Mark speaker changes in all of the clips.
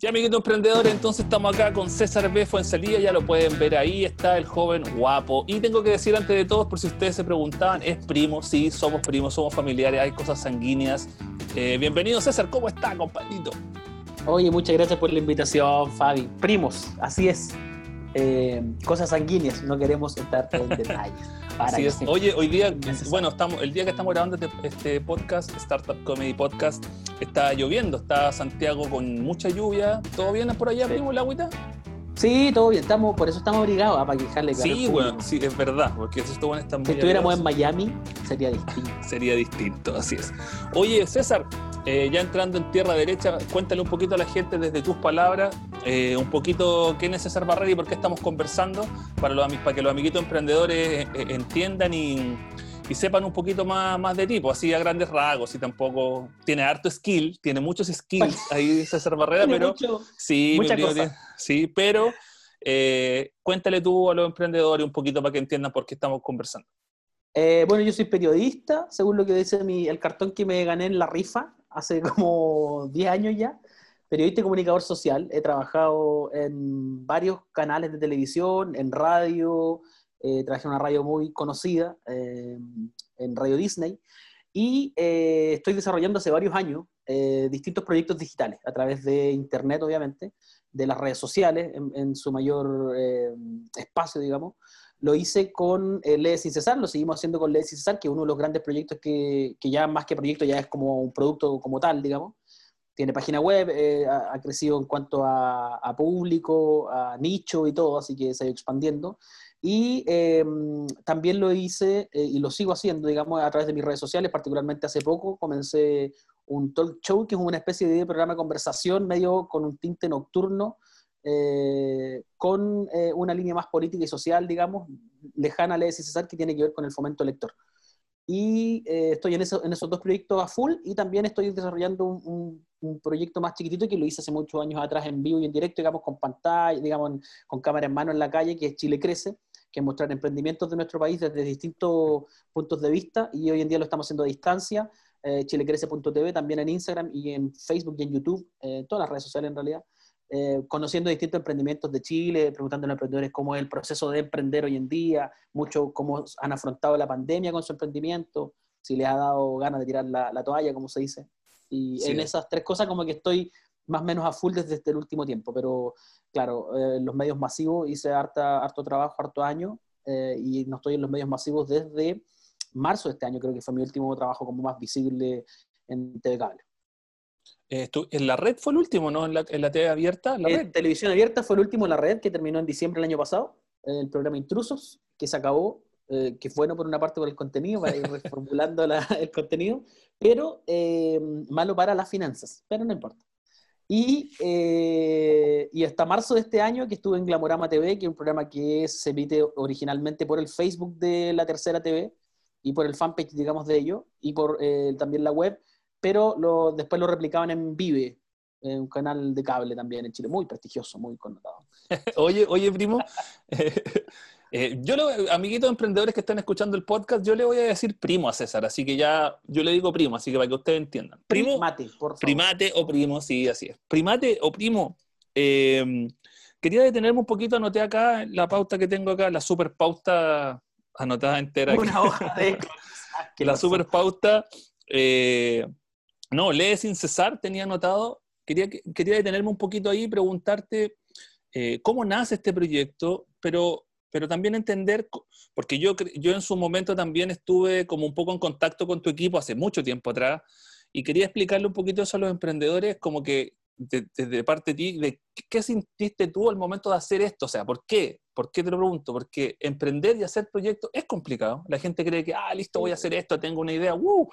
Speaker 1: Ya, amiguito emprendedor, entonces estamos acá con César B. Fuensalía, ya lo pueden ver ahí, está el joven guapo. Y tengo que decir antes de todo, por si ustedes se preguntaban, es primo, sí, somos primos, somos familiares, hay cosas sanguíneas. Eh, bienvenido César, ¿cómo está, compadrito?
Speaker 2: Oye, muchas gracias por la invitación, Fabi. Primos, así es. Eh, cosas sanguíneas, no queremos entrar en detalles.
Speaker 1: Así es. Oye, hoy día, bueno, estamos, el día que estamos grabando este, este podcast, Startup Comedy Podcast, está lloviendo, está Santiago con mucha lluvia. ¿Todo bien por allá, primo, el agüita?
Speaker 2: Sí, todo bien, estamos, por eso estamos obligados a para quejarle.
Speaker 1: Sí, bueno, sí, es verdad, porque
Speaker 2: Si estuviéramos en Miami, sería distinto.
Speaker 1: sería distinto, así es. Oye, César, eh, ya entrando en tierra derecha, cuéntale un poquito a la gente desde tus palabras, eh, un poquito quién es César Barrera y por qué estamos conversando, para, los, para que los amiguitos emprendedores eh, entiendan y, sepan un poquito más, más de ti, pues así a grandes rasgos, y tampoco tiene harto skill, tiene muchos skills ahí César Barrera, pero sí, sí, pero cuéntale tú a los emprendedores un poquito para que entiendan por qué estamos conversando.
Speaker 2: bueno, yo soy periodista, según lo que dice mi, el cartón que me gané en la rifa, hace como 10 años ya, periodista y comunicador social. He trabajado en varios canales de televisión, en radio, eh, trabajé en una radio muy conocida, eh, en Radio Disney, y eh, estoy desarrollando hace varios años eh, distintos proyectos digitales a través de Internet, obviamente, de las redes sociales, en, su mayor espacio, digamos. Lo hice con Lee Sin Cesar, lo seguimos haciendo con Lee Sin Cesar, que es uno de los grandes proyectos que, que, ya más que proyecto ya es como un producto como tal, digamos. Tiene página web, eh, ha, crecido en cuanto a, a, público, a nicho y todo, así que se ha ido expandiendo. Y em, también lo hice eh, y lo sigo haciendo, digamos, a través de mis redes sociales, particularmente hace poco comencé un talk show, que es una especie de programa de conversación medio con un tinte nocturno, eh, con eh, una línea más política y social, digamos, lejana a la de César, que tiene que ver con el fomento lector. Y eh, estoy en, eso, en, esos dos proyectos a full y también estoy desarrollando un, un, proyecto más chiquitito que lo hice hace muchos años atrás en vivo y en directo, digamos, con pantalla, digamos, con cámara en mano en la calle, que es Chile Crece, que es mostrar emprendimientos de nuestro país desde distintos puntos de vista y hoy en día lo estamos haciendo a distancia. chilecrece.tv también en Instagram y en Facebook y en YouTube, en todas las redes sociales en realidad. Eh, conociendo distintos emprendimientos de Chile, preguntando a los emprendedores cómo es el proceso de emprender hoy en día, mucho cómo han afrontado la pandemia con su emprendimiento, si les ha dado ganas de tirar la, toalla, como se dice. Y en esas tres cosas como que estoy más o menos a full desde el último tiempo, pero claro, eh, los medios masivos hice harta, harto trabajo, harto año, eh, y no estoy en los medios masivos desde marzo de este año, creo que fue mi último trabajo como más visible en TV Cable.
Speaker 1: Eh, en la red fue el último, ¿no? En la, en la TV abierta. La
Speaker 2: red. televisión abierta fue el último en la red, que terminó en diciembre del año pasado, el programa Intrusos, que se acabó, eh, que fue bueno por una parte por el contenido, para ir reformulando el contenido, pero eh, malo para las finanzas, pero no importa. Y, y, hasta marzo de este año que estuve en Glamorama TV, que es un programa que se emite originalmente por el Facebook de la Tercera TV y por el fanpage, digamos, de ello, y por también la web, pero lo, después lo replicaban en Vive, en un canal de cable también en Chile, muy prestigioso, muy connotado.
Speaker 1: oye, oye, primo, eh, yo, lo, amiguitos emprendedores que están escuchando el podcast, yo le voy a decir primo a César, así que ya, yo le digo primo, así que para que ustedes entiendan. Primo, primate, por favor. Primate o primo, sí, así es. Primate o primo. Eh, quería detenerme un poquito, anoté acá la pauta que tengo acá, la super pauta anotada entera.
Speaker 2: Una hoja de...
Speaker 1: la super pauta. Eh, no, lee sin cesar, tenía anotado. Quería, quería detenerme un poquito ahí y preguntarte eh, cómo nace este proyecto, pero, pero también entender, porque yo, yo en su momento también estuve como un poco en contacto con tu equipo hace mucho tiempo atrás, y quería explicarle un poquito eso a los emprendedores, como que desde parte de ti, de qué sintiste tú al momento de hacer esto, o sea, ¿por qué? ¿Por qué te lo pregunto? Porque emprender y hacer proyectos es complicado. La gente cree que, ah, listo, voy a hacer esto, tengo una idea, ¡uh!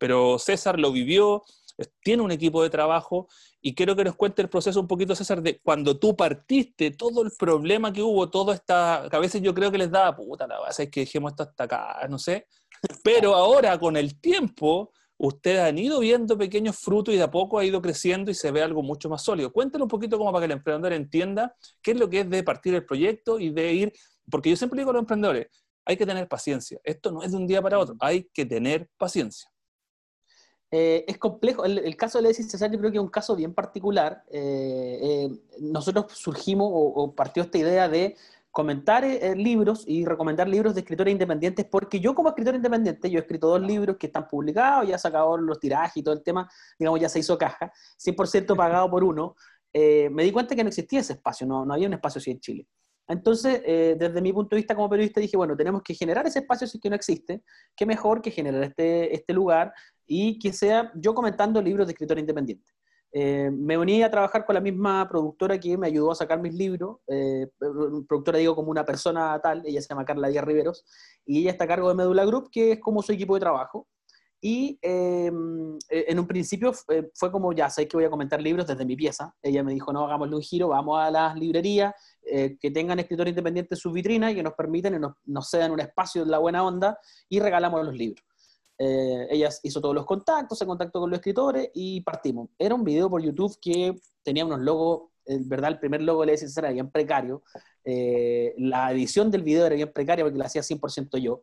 Speaker 1: Pero César lo vivió, tiene un equipo de trabajo y quiero que nos cuente el proceso un poquito, César, de cuando tú partiste, todo el problema que hubo, todo esta, que a veces yo creo que les daba, puta, la base es que dejemos esto hasta acá, no sé, pero ahora con el tiempo, ustedes han ido viendo pequeños frutos y de a poco ha ido creciendo y se ve algo mucho más sólido. Cuéntanos un poquito como para que el emprendedor entienda qué es lo que es de partir el proyecto y de ir, porque yo siempre digo a los emprendedores, hay que tener paciencia, esto no es de un día para otro, hay que tener paciencia.
Speaker 2: Eh, es complejo. El, caso de Alexis César yo creo que es un caso bien particular. Eh, nosotros surgimos o, partió esta idea de comentar libros y recomendar libros de escritores independientes, porque yo como escritor independiente, yo he escrito dos libros que están publicados, ya se acabaron los tirajes y todo el tema, digamos, ya se hizo caja, 100% pagado por uno, me di cuenta que no existía ese espacio, no, no había un espacio así en Chile. Entonces, eh, desde mi punto de vista como periodista, dije, bueno, tenemos que generar ese espacio si que no existe. Qué mejor que generar este, este lugar y que sea yo comentando libros de escritor independiente. Eh, me uní a trabajar con la misma productora que me ayudó a sacar mis libros. Eh, productora digo como una persona tal, ella se llama Carla Díaz Riveros, y ella está a cargo de Medula Group, que es como su equipo de trabajo. Y em, e, en un principio fue como, ya sé que voy a comentar libros desde mi pieza. Ella me dijo, no, hagámosle un giro, vamos a las librerías, eh, que tengan escritores independientes en sus vitrinas y que nos permiten y nos, nos cedan un espacio de la buena onda y regalamos los libros. Eh, ella hizo todos los contactos, se contactó con los escritores y partimos. Era un video por YouTube que tenía unos logos, en verdad el primer logo le decía era bien precario, eh, la edición del video era bien precaria porque la hacía 100% yo.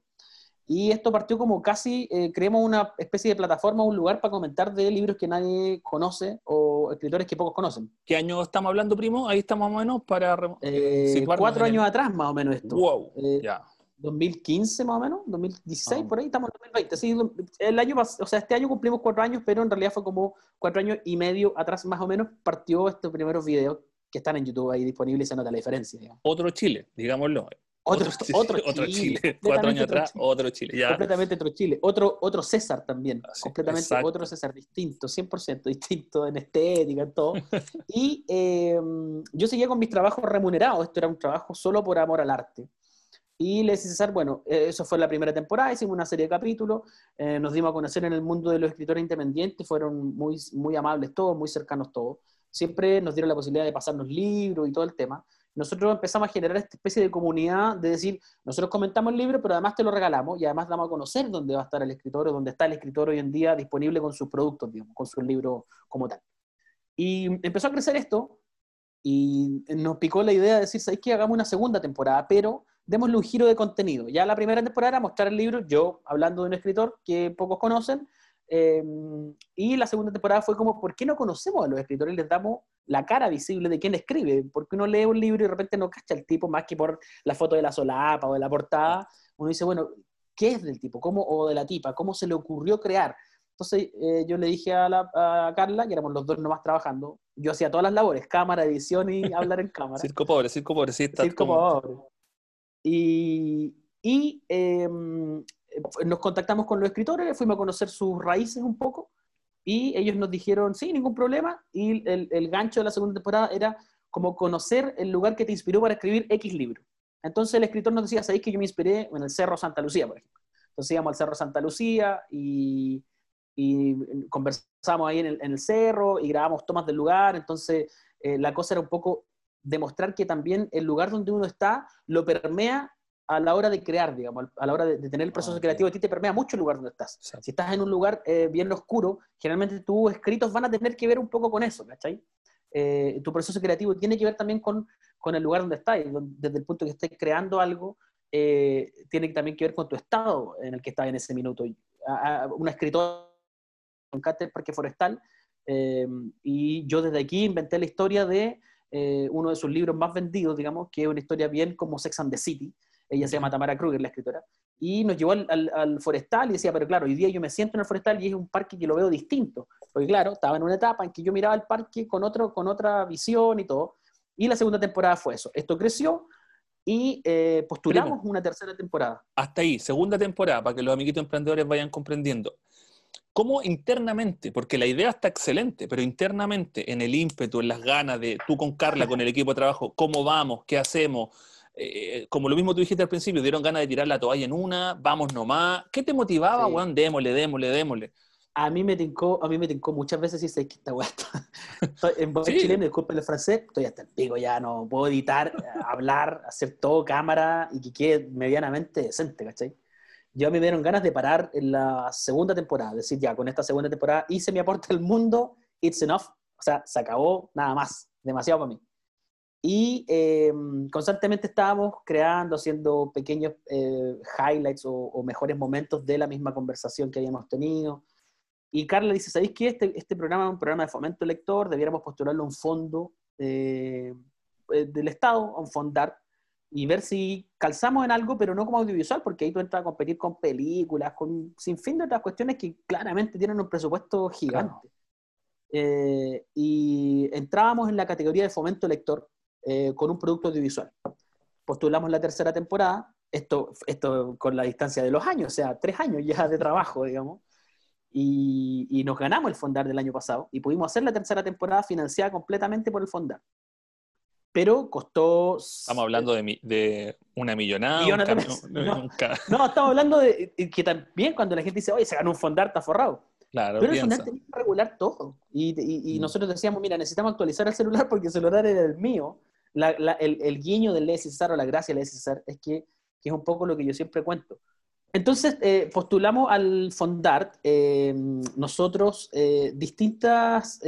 Speaker 2: Y esto partió como casi, eh, creemos una especie de plataforma, un lugar para comentar de libros que nadie conoce o escritores que pocos conocen.
Speaker 1: ¿Qué año estamos hablando, primo? Ahí estamos más o menos para...
Speaker 2: Eh, cuatro años atrás, más o menos esto.
Speaker 1: Wow, eh, ya.
Speaker 2: 2015 más o menos, 2016, ah. por ahí estamos en 2020. Sí, el año, o sea, este año cumplimos cuatro años, pero en realidad fue como cuatro años y medio atrás más o menos partió estos primeros videos que están en YouTube ahí disponibles y se nota la diferencia.
Speaker 1: Otro Chile, digámoslo.
Speaker 2: Otro, otro, Chile.
Speaker 1: Cuatro años atrás, otro Chile. Ya.
Speaker 2: Completamente otro Chile. Otro, otro César también. completamente otro César distinto, 100% distinto en estética, en todo. y em, yo seguía con mis trabajos remunerados. Esto era un trabajo solo por amor al arte. Y le dije César, bueno, eh, eso fue la primera temporada, hicimos una serie de capítulos, eh, nos dimos a conocer en el mundo de los escritores independientes, fueron muy, muy amables todos, muy cercanos todos. Siempre nos dieron la posibilidad de pasarnos libros y todo el tema nosotros empezamos a generar esta especie de comunidad de decir, nosotros comentamos el libro, pero además te lo regalamos y además damos a conocer dónde va a estar el escritor o dónde está el escritor hoy en día disponible con sus productos, digamos, con su libro como tal. Y empezó a crecer esto y nos picó la idea de decir, ¿sabes qué? Hagamos una segunda temporada, pero démosle un giro de contenido. Ya la primera temporada era mostrar el libro, yo hablando de un escritor que pocos conocen, Em, y la segunda temporada fue como, ¿por qué no conocemos a los escritores les damos la cara visible de quién escribe? Porque uno lee un libro y de repente no cacha el tipo más que por la foto de la solapa o de la portada. Uno dice, bueno, ¿qué es del tipo? ¿Cómo, o de la tipa? ¿Cómo se le ocurrió crear? Entonces eh, yo le dije a, la, a, Carla, que éramos los dos nomás trabajando, yo hacía todas las labores, cámara, edición y hablar en cámara.
Speaker 1: circo pobre, circo pobre, sí.
Speaker 2: Circo pobre. Y, y em, nos contactamos con los escritores, fuimos a conocer sus raíces un poco y ellos nos dijeron, sí, ningún problema. Y el, gancho de la segunda temporada era como conocer el lugar que te inspiró para escribir X libro. Entonces el escritor nos decía, ¿sabéis que yo me inspiré en el Cerro Santa Lucía, por ejemplo? Entonces íbamos al Cerro Santa Lucía y, y conversamos ahí en el, en el, cerro y grabamos tomas del lugar. Entonces eh, la cosa era un poco demostrar que también el lugar donde uno está lo permea a la hora de crear, digamos, a la hora de, tener el proceso creativo, a ti te permea mucho el lugar donde estás. Si estás en un lugar eh, bien oscuro, generalmente tus escritos van a tener que ver un poco con eso, ¿cachai? Eh, tu proceso creativo tiene que ver también con, con el lugar donde estás, desde el punto que estés creando algo, eh, tiene también que ver con tu estado en el que estás en ese minuto. una escritora en Cáter Parque Forestal, y yo desde aquí inventé la historia de uno de sus libros más vendidos, digamos, que es una historia bien como Sex and the City, ella se llama Tamara Kruger, la escritora, y nos llevó al, forestal y decía, pero claro, hoy día yo me siento en el forestal y es un parque que lo veo distinto, porque claro, estaba en una etapa en que yo miraba el parque con, otro, con otra visión y todo, y la segunda temporada fue eso, esto creció y eh, postulamos una tercera temporada.
Speaker 1: Hasta ahí, segunda temporada, para que los amiguitos emprendedores vayan comprendiendo. ¿Cómo internamente? Porque la idea está excelente, pero internamente, en el ímpetu, en las ganas de tú con Carla, con el equipo de trabajo, ¿cómo vamos? ¿Qué hacemos? Eh, como lo mismo tú dijiste al principio, dieron ganas de tirar la toalla en una, vamos nomás. ¿Qué te motivaba, sí. Démosle, démosle, démosle.
Speaker 2: A mí me tincó, a mí me tincó muchas veces y sé que esta weá en voz sí. chileno, disculpen el francés, estoy hasta el pico ya, no puedo editar, hablar, hacer todo cámara y que quede medianamente decente, ¿cachai? Yo a mí me dieron ganas de parar en la segunda temporada, decir, ya, con esta segunda temporada hice mi aporte al mundo, it's enough, o sea, se acabó, nada más, demasiado para mí. Y em, constantemente estábamos creando, haciendo pequeños eh, highlights o, mejores momentos de la misma conversación que habíamos tenido. Y Carla dice, ¿sabéis qué? Este, este programa es un programa de fomento lector, debiéramos postularlo a un fondo eh, eh, del Estado, a un fondar, y ver si calzamos en algo, pero no como audiovisual, porque ahí tú entras a competir con películas, con sin fin de otras cuestiones que claramente tienen un presupuesto gigante. Eh, y entrábamos en la categoría de fomento lector con un producto audiovisual. Postulamos la tercera temporada, esto, esto con la distancia de los años, o sea, tres años ya de trabajo, digamos y, nos ganamos el Fondar del año pasado y pudimos hacer la tercera temporada financiada completamente por el Fondar. Pero costó...
Speaker 1: Estamos hablando de, de una millonada.
Speaker 2: no, estamos hablando de que también cuando la gente dice, oye, se ganó un Fondar, está forrado.
Speaker 1: Claro,
Speaker 2: Pero el Fondar tenía que regular todo. Y, y, mm. nosotros decíamos, mira, necesitamos actualizar el celular porque el celular era el mío. El, guiño del César o la gracia del César es que, que es un poco lo que yo siempre cuento entonces, eh, postulamos al Fondart eh, nosotros eh, distintas,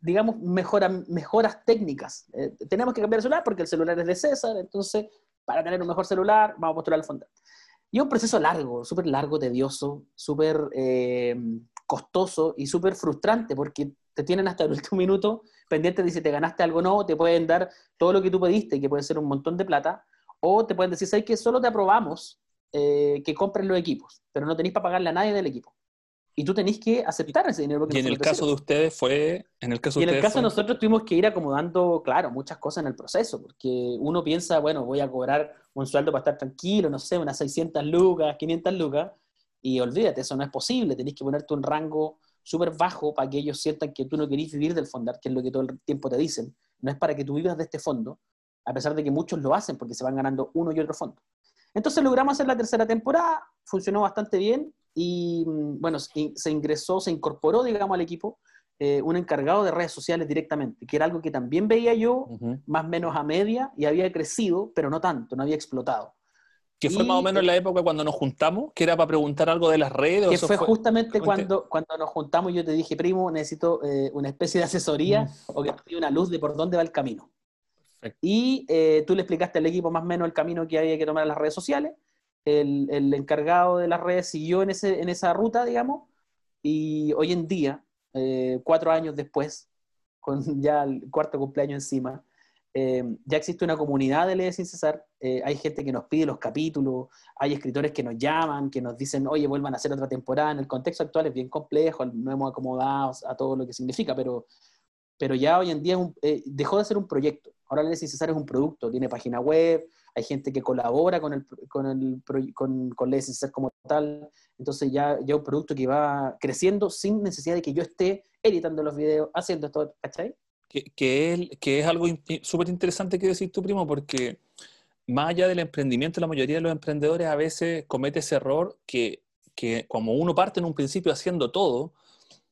Speaker 2: digamos, mejoras técnicas. tenemos que cambiar el celular porque el celular es de César, entonces, para tener un mejor celular, vamos a postular al Fondart. Y es un proceso largo, súper largo, tedioso, súper costoso y súper frustrante porque te tienen hasta el último minuto pendiente de si te ganaste algo o no, te pueden dar todo lo que tú pediste, que puede ser un montón de plata, o te pueden decir, ¿sabes que Solo te aprobamos eh, que compren los equipos, pero no tenéis para pagarle a nadie del equipo. Y tú tenéis que aceptar ese dinero.
Speaker 1: y en el caso de ustedes fue... En el caso
Speaker 2: y
Speaker 1: en
Speaker 2: el caso de nosotros tuvimos que ir acomodando, claro, muchas cosas en el proceso, porque uno piensa, bueno, voy a cobrar un sueldo para estar tranquilo, no sé, unas 600 lucas, 500 lucas, y olvídate, eso no es posible, tenéis que ponerte un rango súper bajo para que ellos sientan que tú no querís vivir del fondar, que es lo que todo el tiempo te dicen. No es para que tú vivas de este fondo, a pesar de que muchos lo hacen porque se van ganando uno y otro fondo. Entonces logramos hacer la tercera temporada, funcionó bastante bien y mm, bueno, se ingresó, se incorporó, digamos, al equipo eh, un encargado de redes sociales directamente, que era algo que también veía yo, más o menos a media, y había crecido, pero no tanto, no había explotado.
Speaker 1: Que fue más o menos en la época cuando nos juntamos, que era para preguntar algo de las redes.
Speaker 2: Que fue, justamente cuando, cuando nos juntamos, yo te dije, primo, necesito eh, una especie de asesoría o que una luz de por dónde va el camino. Y eh, tú le explicaste al equipo más o menos el camino que había que tomar en las redes sociales. El, el encargado de las redes siguió en, ese, en esa ruta, digamos, y hoy en día, eh, cuatro años después, con ya el cuarto cumpleaños encima, eh, ya existe una comunidad de Leyes Sin Cesar, hay gente que nos pide los capítulos, hay escritores que nos llaman, que nos dicen, oye, vuelvan a hacer otra temporada. En el contexto actual es bien complejo, no hemos acomodado a todo lo que significa, pero, pero ya hoy en día dejó de ser un proyecto. Ahora Leyes César es un producto, tiene página web, hay gente que colabora con, el, con, el, con, con César como tal, entonces ya, ya un producto que va creciendo sin necesidad de que yo esté editando los videos, haciendo esto, ¿cachai?
Speaker 1: Que, que, es, que es algo súper interesante que decís tú, primo, porque más allá del emprendimiento, la mayoría de los emprendedores a veces comete ese error que, que como uno parte en un principio haciendo todo,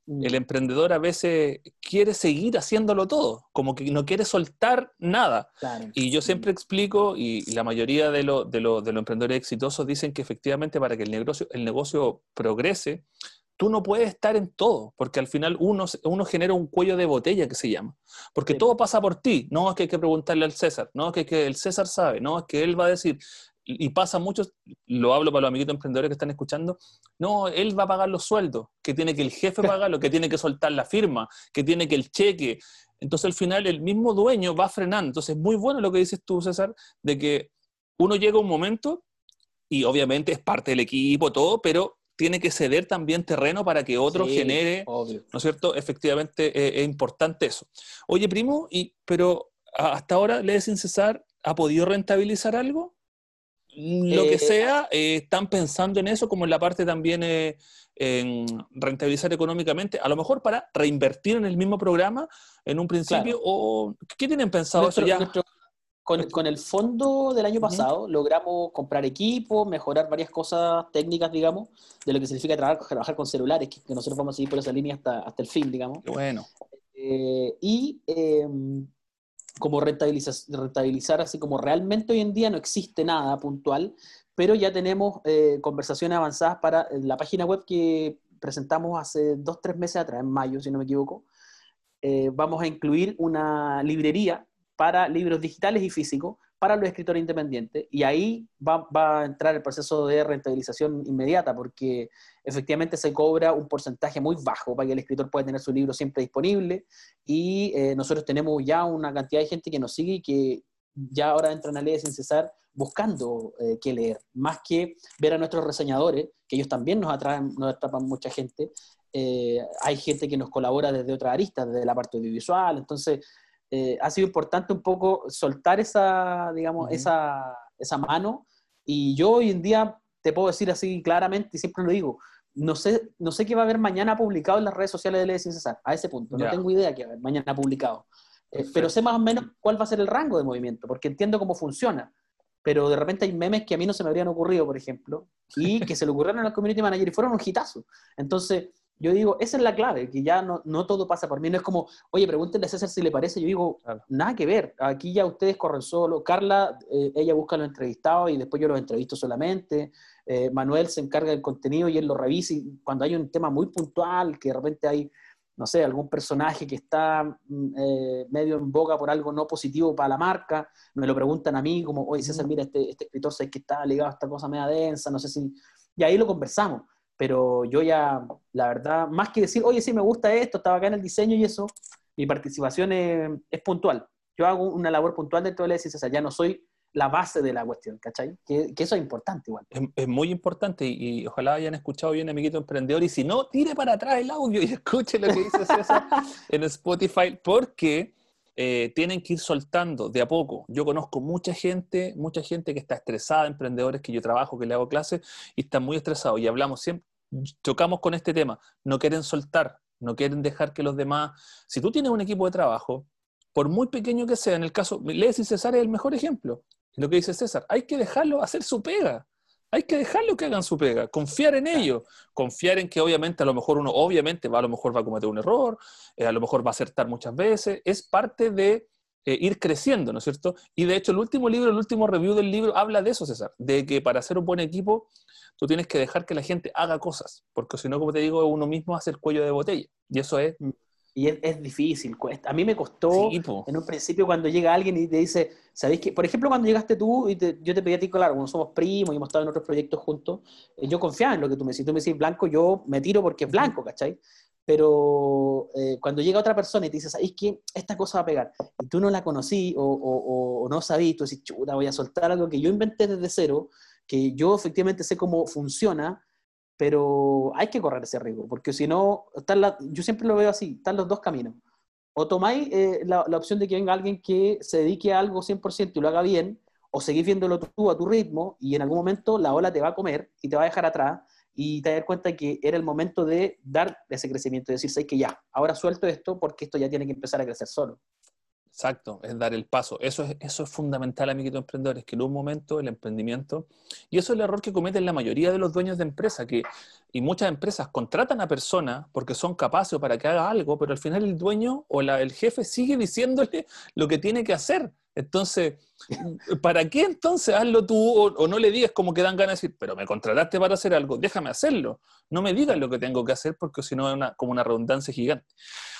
Speaker 1: el mm. emprendedor a veces quiere seguir haciéndolo todo, como que no quiere soltar nada. Y yo siempre explico, y la mayoría de, de, los emprendedores exitosos dicen que efectivamente para que el negocio, el negocio progrese, tú no puedes estar en todo, porque al final uno, uno genera un cuello de botella que se llama, porque todo pasa por ti, no es que hay que preguntarle al César, no es que, que, el César sabe, no es que él va a decir, y pasa mucho, lo hablo para los amiguitos emprendedores que están escuchando, no, él va a pagar los sueldos, que tiene que el jefe pagarlo, que tiene que soltar la firma, que tiene que el cheque. Entonces al final el mismo dueño va frenando. Entonces es muy bueno lo que dices tú, César, de que uno llega a un momento y obviamente es parte del equipo, todo, pero tiene que ceder también terreno para que otro genere, ¿no es cierto? Efectivamente eh, es importante eso. Oye, primo, y, pero hasta ahora, Ley sin cesar, ¿ha podido rentabilizar algo? lo que eh, sea, eh, están pensando en eso como en la parte también eh, en rentabilizar económicamente, a lo mejor para reinvertir en el mismo programa en un principio, o ¿qué tienen pensado eso ya?
Speaker 2: Con, el fondo del año pasado logramos comprar equipo, mejorar varias cosas técnicas, digamos, de lo que significa trabajar, trabajar con celulares, que, nosotros vamos a seguir por esa línea hasta, hasta el fin, digamos.
Speaker 1: Bueno.
Speaker 2: y em, como rentabilizar, rentabilizar, así como realmente hoy en día no existe nada puntual, pero ya tenemos eh, conversaciones avanzadas para eh, la página web que presentamos hace dos, tres meses atrás, en mayo, si no me equivoco. Eh, vamos a incluir una librería para libros digitales y físicos, para los escritores independientes. Y ahí va, a entrar el proceso de rentabilización inmediata porque efectivamente se cobra un porcentaje muy bajo para que el escritor pueda tener su libro siempre disponible. Y eh, nosotros tenemos ya una cantidad de gente que nos sigue y que ya ahora entra en la ley sin cesar buscando eh, qué leer, más que ver a nuestros reseñadores, que ellos también nos atraen, nos atrapan mucha gente. Eh, hay gente que nos colabora desde otras aristas, desde la parte audiovisual, entonces eh, ha sido importante un poco soltar esa, digamos, esa, esa mano. Y yo hoy en día te puedo decir así claramente, y siempre lo digo, no sé, no sé qué va a haber mañana publicado en las redes sociales de Ley Sin Cesar, a ese punto. No tengo idea qué va a haber mañana publicado. Eh, pero sé más o menos cuál va a ser el rango de movimiento, porque entiendo cómo funciona. Pero de repente hay memes que a mí no se me habrían ocurrido, por ejemplo, y que se le ocurrieron al community manager y fueron un hitazo. Entonces, yo digo, esa es la clave, que ya no, no, todo pasa por mí. No es como, oye, pregúntenle a César si le parece. Yo digo, nada que ver. Aquí ya ustedes corren solo. Carla, eh, ella busca los entrevistados y después yo los entrevisto solamente. Eh, Manuel se encarga del contenido y él lo revisa. Y cuando hay un tema muy puntual, que de repente hay, no sé, algún personaje que está mm, eh, medio en boga por algo no positivo para la marca, me lo preguntan a mí, como, oye, César, mira, este, este escritor sé que está ligado a esta cosa media densa, no sé si. Y ahí lo conversamos pero yo ya, la verdad, más que decir, oye, sí, me gusta esto, estaba acá en el diseño y eso, mi participación es, puntual. Yo hago una labor puntual dentro de la o sea, ya no soy la base de la cuestión, ¿cachai? Que, eso es importante igual.
Speaker 1: Es, muy importante y, ojalá hayan escuchado bien, amiguito emprendedor, y si no, tire para atrás el audio y escuche lo que dice César en Spotify, porque eh, tienen que ir soltando de a poco. Yo conozco mucha gente, mucha gente que está estresada, emprendedores que yo trabajo, que le hago clases, y están muy estresados. Y hablamos siempre, chocamos con este tema. No quieren soltar, no quieren dejar que los demás. Si tú tienes un equipo de trabajo, por muy pequeño que sea, en el caso, Lees y César es el mejor ejemplo. Lo que dice César, hay que dejarlo hacer su pega. Hay que dejarlo que hagan su pega, confiar en ellos, confiar en que obviamente a lo mejor uno obviamente va a lo mejor va a cometer un error, eh, a lo mejor va a acertar muchas veces, es parte de eh, ir creciendo, ¿no es cierto? Y de hecho el último libro, el último review del libro habla de eso, César, de que para ser un buen equipo tú tienes que dejar que la gente haga cosas, porque si no, como te digo, uno mismo hace el cuello de botella, y eso es
Speaker 2: mm. Y es, difícil, cuesta. A mí me costó en un principio cuando llega alguien y te dice, ¿sabéis que? Por ejemplo, cuando llegaste tú y yo te pedí a ti, claro, como somos primos y hemos estado en otros proyectos juntos, eh, yo confiaba en lo que tú me decís. Tú me decís blanco, yo me tiro porque es blanco, ¿cachai? Pero eh, cuando llega otra persona y te dice, ¿sabéis que esta cosa va a pegar? Y tú no la conocí o, o, o no sabías, tú decís, chuta, voy a soltar algo que yo inventé desde cero, que yo efectivamente sé cómo funciona pero hay que correr ese riesgo, porque si no, yo siempre lo veo así, están los dos caminos. O tomáis eh, la, opción de que venga alguien que se dedique a algo 100% y lo haga bien, o seguís viéndolo tú a tu ritmo y en algún momento la ola te va a comer y te va a dejar atrás y te vas a dar cuenta que era el momento de dar ese crecimiento, de decir, que ya, ahora suelto esto porque esto ya tiene que empezar a crecer solo.
Speaker 1: Exacto, es dar el paso. Eso es, eso es fundamental, amiguitos emprendedores, que en un momento el emprendimiento, y eso es el error que cometen la mayoría de los dueños de empresas, que, y muchas empresas contratan a personas porque son capaces para que haga algo, pero al final el dueño o la, el jefe sigue diciéndole lo que tiene que hacer. Entonces, ¿para qué entonces hazlo tú o, no le digas como que dan ganas de decir, pero me contrataste para hacer algo, déjame hacerlo? No me digas lo que tengo que hacer porque si no es una, como una redundancia gigante.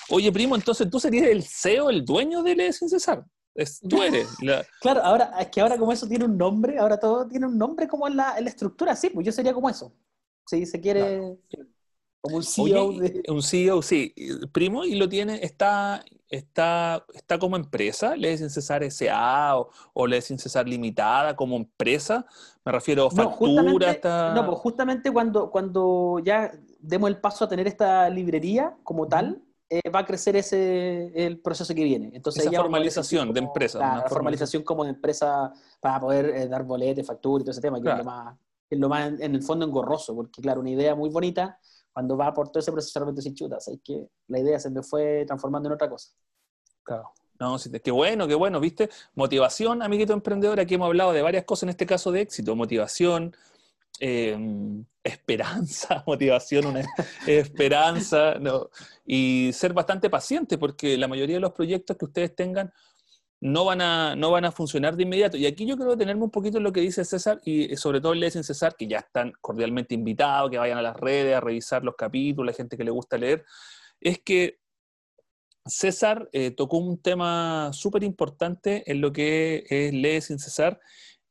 Speaker 1: Oye, primo, entonces tú serías el CEO, el dueño de Le Sin Cesar. tú eres.
Speaker 2: Claro, ahora es que ahora como eso tiene un nombre, ahora todo tiene un nombre como en la, estructura, sí, pues yo sería como eso. Si se quiere, como un CEO.
Speaker 1: Un CEO, sí. Primo, y lo tiene, está, está, está como empresa, Le Sin Cesar S.A. o, o Le Sin Cesar Limitada como empresa. Me refiero a factura.
Speaker 2: No, pues justamente cuando, cuando ya demos el paso a tener esta librería como tal, eh, va a crecer ese el proceso que viene. Entonces,
Speaker 1: Esa formalización de empresa.
Speaker 2: La formalización como de empresa para poder eh, dar boletes, facturas y todo ese tema, que es lo más, es lo más en, el fondo engorroso, porque claro, una idea muy bonita, cuando va por todo ese proceso realmente sin chutas, es que la idea se me fue transformando en otra cosa.
Speaker 1: Claro. No, sí, qué bueno, qué bueno, ¿viste? Motivación, amiguito emprendedor, aquí hemos hablado de varias cosas en este caso de éxito, motivación, Em, esperanza, motivación, una esperanza, y ser bastante paciente, porque la mayoría de los proyectos que ustedes tengan no van, a, no van a funcionar de inmediato. Y aquí yo quiero detenerme un poquito en lo que dice César, y sobre todo le dicen César, que ya están cordialmente invitados, que vayan a las redes a revisar los capítulos, la gente que le gusta leer, es que César eh, tocó un tema súper importante en lo que es Lee sin cesar,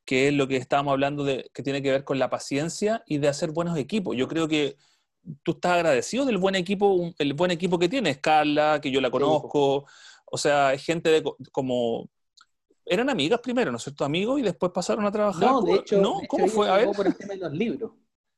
Speaker 1: que es lo que estábamos hablando de que tiene que ver con la paciencia y de hacer buenos equipos. Yo creo que tú estás agradecido del buen equipo, el buen equipo que tienes, Carla, que yo la conozco, o sea, gente de como eran amigas primero, ¿no es cierto? Amigos y después pasaron a trabajar.
Speaker 2: No, de hecho,
Speaker 1: ¿No? ¿cómo fue? A ver.
Speaker 2: por el tema de los libros.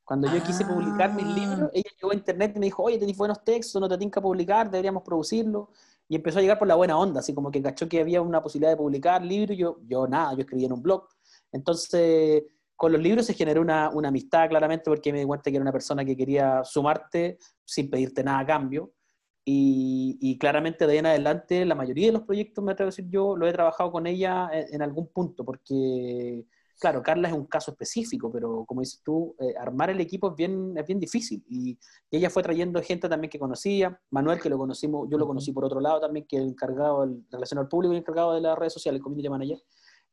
Speaker 2: Cuando yo quise publicar mis libros,
Speaker 1: Ah.
Speaker 2: ella llegó a internet y me dijo, oye, tenéis buenos textos, no te que publicar, deberíamos producirlo. Y empezó a llegar por la buena onda, así como que cachó que había una posibilidad de publicar libros, yo, yo nada, yo escribía en un blog. Entonces, con los libros se generó una, una amistad claramente porque me di cuenta que era una persona que quería sumarte sin pedirte nada a cambio. Y, y claramente de ahí en adelante, la mayoría de los proyectos, me atrevo a decir yo, lo he trabajado con ella en, en algún punto, porque, claro, Carla es un caso específico, pero como dices tú, eh, armar el equipo es bien, es bien difícil. Y, y ella fue trayendo gente también que conocía, Manuel, que lo conocimos, yo lo conocí por otro lado también, que es el encargado de relación al público y el encargado de las redes sociales, el community manager.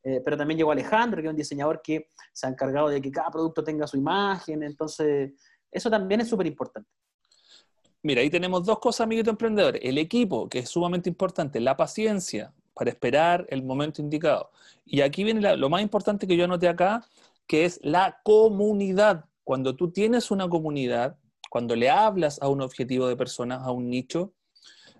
Speaker 2: Eh, pero también llegó Alejandro, que es un diseñador que se ha encargado de que cada producto tenga su imagen, entonces eso también es súper importante.
Speaker 1: Mira, ahí tenemos dos cosas, amiguito emprendedor. El equipo, que es sumamente importante, la paciencia para esperar el momento indicado. Y aquí viene lo más importante que yo anoté acá, que es la comunidad. Cuando tú tienes una comunidad, cuando le hablas a un objetivo de personas, a un nicho,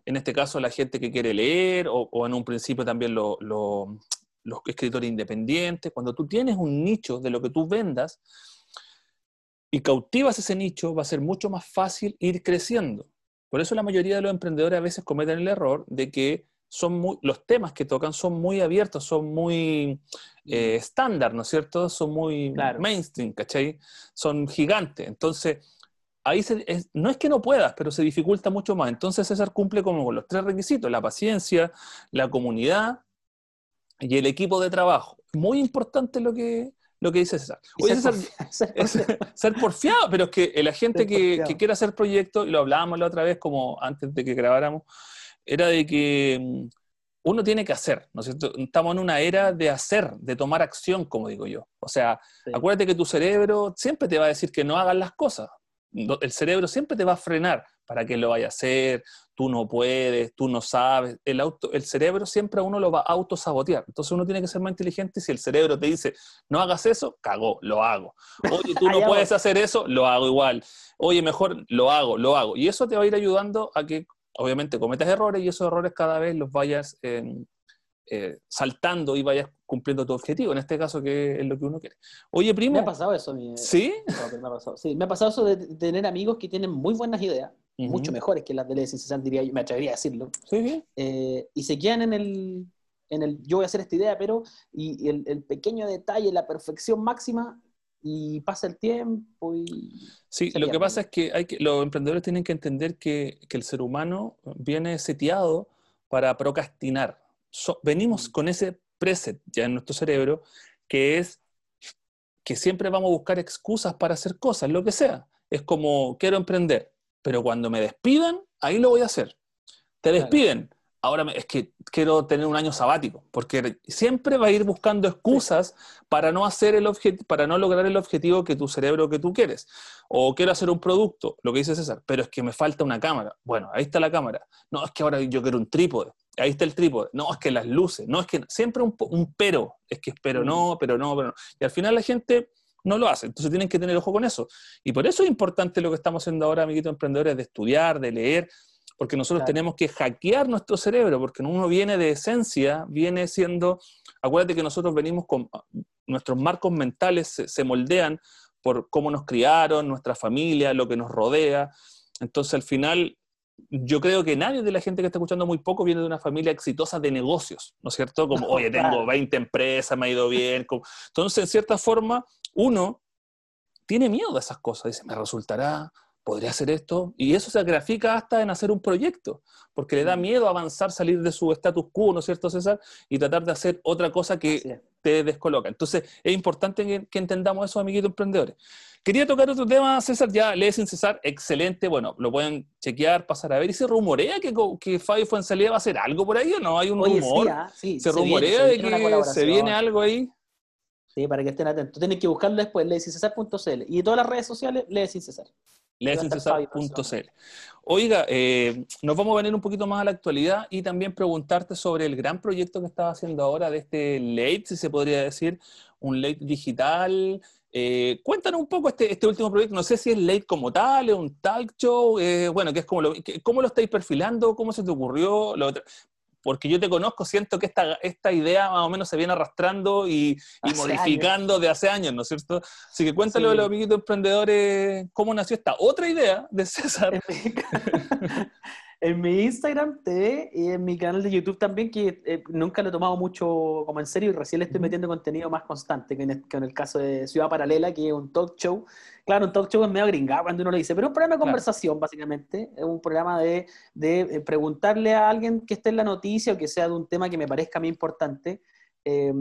Speaker 1: en este caso la gente que quiere leer, o, en un principio también lo- los escritores independientes, cuando tú tienes un nicho de lo que tú vendas, y cautivas ese nicho, va a ser mucho más fácil ir creciendo. Por eso la mayoría de los emprendedores a veces cometen el error de que son muy, los temas que tocan son muy abiertos, son muy eh, estándar, ¿no es cierto? Son muy
Speaker 2: Claro.
Speaker 1: mainstream, ¿cachai? Son gigantes. Entonces, ahí se- es- no es que no puedas, pero se dificulta mucho más. Entonces César cumple como con los tres requisitos, la paciencia, la comunidad y el equipo de trabajo. Muy importante lo que, lo que dice César. Oye,
Speaker 2: ser
Speaker 1: César,
Speaker 2: ser
Speaker 1: es
Speaker 2: porfiado.
Speaker 1: ser porfiado, pero es que la gente que, que quiere hacer proyectos, y lo hablábamos la otra vez, como antes de que grabáramos, era de que mm, uno tiene que hacer, ¿no es cierto? Estamos en una era de hacer, de tomar acción, como digo yo. O sea,
Speaker 2: Sí.
Speaker 1: acuérdate que tu cerebro siempre te va a decir que no hagas las cosas. El cerebro siempre te va a frenar para que lo vaya a hacer, tú no puedes, tú no sabes. El, auto, el cerebro siempre a uno lo va a autosabotear. Entonces uno tiene que ser más inteligente y si el cerebro te dice, no hagas eso, cagó, lo hago. Oye, tú no puedes hacer eso, lo hago igual. Oye, mejor lo hago, lo hago. Y eso te va a ir ayudando a que, obviamente, cometas errores y esos errores cada vez los vayas eh, eh, saltando y vayas cumpliendo tu objetivo. En este caso, que es lo que uno quiere. Oye,
Speaker 2: Me
Speaker 1: primo.
Speaker 2: ha pasado eso. mi-
Speaker 1: ¿Sí?
Speaker 2: No, me ha pasado. Sí, me ha pasado eso de tener amigos que tienen muy buenas ideas, mucho mejores que las de Ley Sin Cesar, diría yo, me atrevería a decirlo,
Speaker 1: Sí,
Speaker 2: eh, y se quedan en el, en el, yo voy a hacer esta idea, pero, y, y el, el pequeño detalle, la perfección máxima, y pasa el tiempo y...
Speaker 1: Sí, lo que pasa es que, hay que los emprendedores tienen que entender que, que el ser humano viene seteado para procrastinar. So- venimos con ese preset ya en nuestro cerebro que es que siempre vamos a buscar excusas para hacer cosas, lo que sea. Es como, quiero emprender, pero cuando me despidan, ahí lo voy a hacer. Te despiden. Ahora me- es que quiero tener un año sabático, porque siempre va a ir buscando excusas para no hacer el para no lograr el objetivo que tu cerebro que tú quieres. O quiero hacer un producto, lo que dice César, pero es que me falta una cámara. Bueno, ahí está la cámara. No, es que ahora yo quiero un trípode. Ahí está el trípode. No, es que las luces. No, es que siempre un, un pero. Es que es pero
Speaker 2: Mm.
Speaker 1: no, pero no, pero no. Y al final la gente no lo hace. Entonces tienen que tener ojo con eso. Y por eso es importante lo que estamos haciendo ahora, amiguitos emprendedores, de estudiar, de leer, porque nosotros
Speaker 2: Claro.
Speaker 1: tenemos que hackear nuestro cerebro, porque uno viene de esencia, viene siendo, acuérdate que nosotros venimos con, nuestros marcos mentales se, se moldean por cómo nos criaron, nuestra familia, lo que nos rodea. Entonces al final, yo creo que nadie de la gente que está escuchando muy poco viene de una familia exitosa de negocios, ¿no es cierto? Como, oye, tengo
Speaker 2: Claro.
Speaker 1: 20 empresas, me ha ido bien. como- Entonces, en cierta forma, uno tiene miedo de esas cosas. Dice, ¿me resultará? ¿Podría hacer esto? Y eso se grafica hasta en hacer un proyecto, porque le da
Speaker 2: Mm.
Speaker 1: miedo avanzar, salir de su status quo, ¿no es cierto, César? Y tratar de hacer otra cosa que. Te descoloca. Entonces, es importante que, que entendamos eso, amiguitos emprendedores. Quería tocar otro tema, César, ya lee sin cesar, excelente, bueno, lo pueden chequear, pasar a ver. ¿Y se rumorea que, que Fabio Fuenzalía va a hacer algo por ahí o no? ¿Hay un
Speaker 2: Oye,
Speaker 1: rumor?
Speaker 2: sí, ah, sí,
Speaker 1: ¿Se, rumorea
Speaker 2: se
Speaker 1: de que se viene algo ahí?
Speaker 2: Sí, para que estén atentos. Tienen que buscarlo después, leysincesar.cl. Y todas las redes sociales, Ley Sin Cesar.
Speaker 1: Leesincesar.cl. Oiga, eh, nos vamos a venir un poquito más a la actualidad y también preguntarte sobre el gran proyecto que estás haciendo ahora de este late, si se podría decir, un late digital. Eh, cuéntanos un poco este, este último proyecto, no sé si es late como tal, es un talk show, eh, bueno, que es como lo, ¿cómo lo estáis perfilando? ¿Cómo se te ocurrió? Lo porque yo te conozco, siento que esta, esta idea más o menos se viene arrastrando y, modificando de hace años, ¿no es cierto? Así que cuéntale a los amiguitos emprendedores cómo nació esta otra idea de César.
Speaker 2: en mi Instagram TV y en mi canal de YouTube también, que eh, nunca lo he tomado mucho como en serio y recién le estoy metiendo contenido más constante, que en, el, caso de Ciudad Paralela, que es un talk show. Claro, un talk show es medio gringado cuando uno lo dice, pero es un programa de conversación, básicamente. Es un programa de, de, eh, preguntarle a alguien que esté en la noticia o que sea de un tema que me parezca a mí importante. Eh,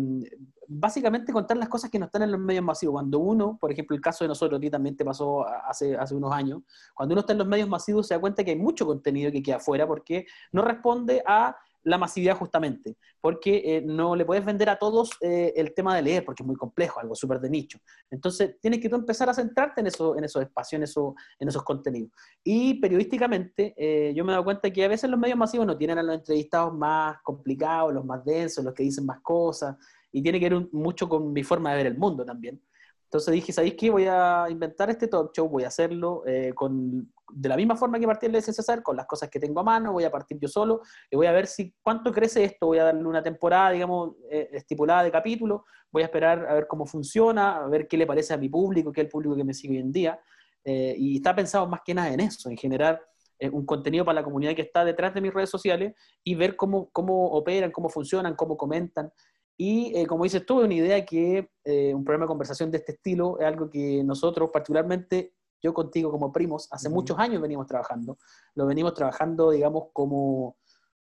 Speaker 2: básicamente contar las cosas que no están en los medios masivos. Cuando uno, por ejemplo, el caso de nosotros, a ti también te pasó hace, hace unos años, cuando uno está en los medios masivos se da cuenta que hay mucho contenido que queda afuera porque no responde a la masividad justamente, porque eh, no le puedes vender a todos eh, el tema de leer, porque es muy complejo, algo súper de nicho. Entonces, tienes que tú empezar a centrarte en, eso, en esos espacios, en, esos contenidos. Y periodísticamente, eh, yo me he dado cuenta que a veces los medios masivos no tienen a los entrevistados más complicados, los más densos, los que dicen más cosas, y tiene que ver mucho con mi forma de ver el mundo también. Entonces dije, ¿sabéis qué? Voy a inventar este talk show, voy a hacerlo con de la misma forma que partí el de César, con las cosas que tengo a mano, voy a partir yo solo y voy a ver si cuánto crece esto, voy a darle una temporada, digamos, eh, estipulada de capítulo, voy a esperar a ver cómo funciona, a ver qué le parece a mi público, qué es el público que me sigue hoy en día, eh, y está pensado más que nada en eso, en generar eh, un contenido para la comunidad que está detrás de mis redes sociales y ver cómo, cómo operan, cómo funcionan, cómo comentan. Y como dices tú, una idea que un programa de conversación de este estilo es algo que nosotros particularmente yo contigo como primos, hace muchos años venimos trabajando. Lo venimos trabajando, digamos, como,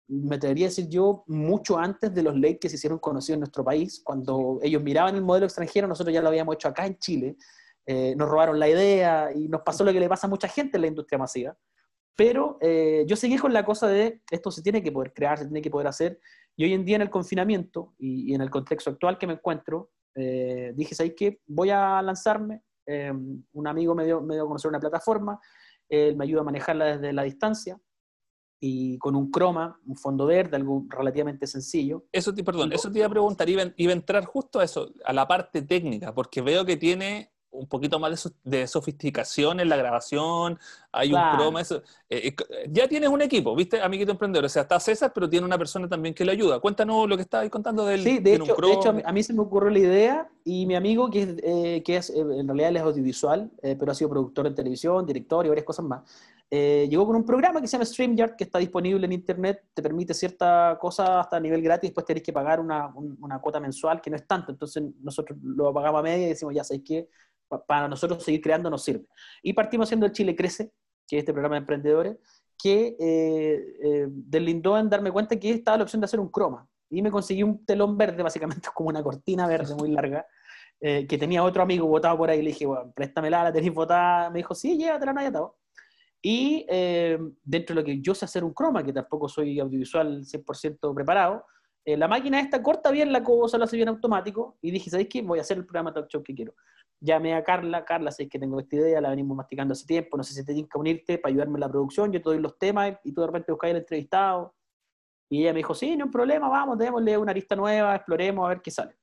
Speaker 2: me atrevería a decir yo, mucho antes de los leyes que se hicieron conocidos en nuestro país. Cuando ellos miraban el modelo extranjero, nosotros ya lo habíamos hecho acá en Chile. Eh, nos robaron la idea y nos pasó lo que le pasa a mucha gente en la industria masiva. Pero eh, yo seguí con la cosa de esto se tiene que poder crear, se tiene que poder hacer. Y hoy en día en el confinamiento y, en el contexto actual que me encuentro, eh, dije, ¿sabes qué? Voy a lanzarme, Em, un amigo me dio, me dio a conocer una plataforma, él me ayuda a manejarla desde la distancia y con un croma, un fondo verde, algo relativamente sencillo.
Speaker 1: Eso te, perdón, eso te iba a preguntar, iba, iba, a entrar justo a eso, a la parte técnica, porque veo que tiene un poquito más de, sofisticación en la grabación, hay un croma, eso. Eh, eh, ya tienes un equipo, ¿viste, amiguito emprendedor? O sea, está César, pero tiene una persona también que le ayuda. Cuéntanos lo que estabas contando del
Speaker 2: Sí, de hecho, de hecho a, mí, se me ocurrió la idea y mi amigo, que es, eh, que es en realidad él es audiovisual, pero ha sido productor en televisión, director y varias cosas más, llegó con un programa que se llama StreamYard, que está disponible en internet, te permite cierta cosa hasta a nivel gratis, después tenés que pagar una, una, cuota mensual, que no es tanto, entonces nosotros lo pagamos a media y decimos, ya sabéis que para nosotros seguir creando nos sirve. Y partimos haciendo el Chile Crece, que es este programa de emprendedores, que eh, eh, deslindó en darme cuenta que estaba la opción de hacer un croma. Y me conseguí un telón verde, básicamente como una cortina verde muy larga, eh, que tenía otro amigo botado por ahí. Le dije, bueno, préstamela, la tenéis botada. Me dijo, sí, llévatela, no hay atado. Y eh, dentro de lo que yo sé hacer un croma, que tampoco soy audiovisual 100% preparado, la máquina esta corta bien la cosa, lo hace bien automático. Y dije, ¿sabéis qué? Voy a hacer el programa talk show que quiero llamé a Carla, Carla, sé que tengo esta idea, la venimos masticando hace tiempo, no sé si te tienes que unirte para ayudarme en la producción, yo te doy los temas y tú de repente buscas el entrevistado. Y ella me dijo, sí, no hay problema, vamos, démosle una lista nueva, exploremos a ver qué sale.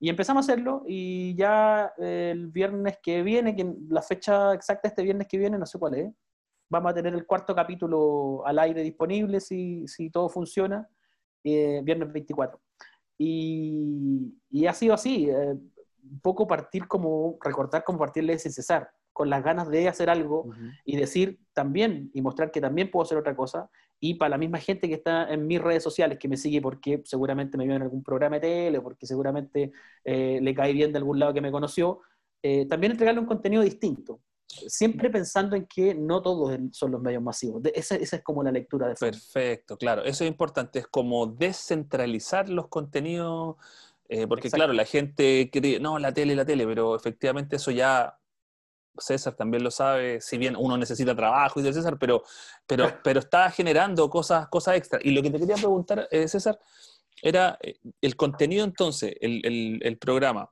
Speaker 2: Y empezamos a hacerlo y ya el viernes que viene, que la fecha exacta este viernes que viene, no sé cuál es, vamos a tener el cuarto capítulo al aire disponible si, si todo funciona, eh, viernes 24. Y, y, ha sido así. Eh, un poco partir como, recordar como partirle sin cesar, con las ganas de hacer algo y decir también y mostrar que también puedo hacer otra cosa. Y para la misma gente que está en mis redes sociales, que me sigue porque seguramente me vio en algún programa de tele, porque seguramente eh, le cae bien de algún lado que me conoció, eh, también entregarle un contenido distinto. Siempre pensando en que no todos son los medios masivos. Esa, esa es como la lectura de
Speaker 1: Perfecto, claro. Eso es importante. Es como descentralizar los contenidos eh, porque claro, la gente cree, no, la tele, la tele, pero efectivamente eso ya César también lo sabe, si bien uno necesita trabajo y de César, pero, pero, pero está generando cosas, cosas extra. Y lo que te quería preguntar, eh, César, era eh, el contenido entonces, el, el, programa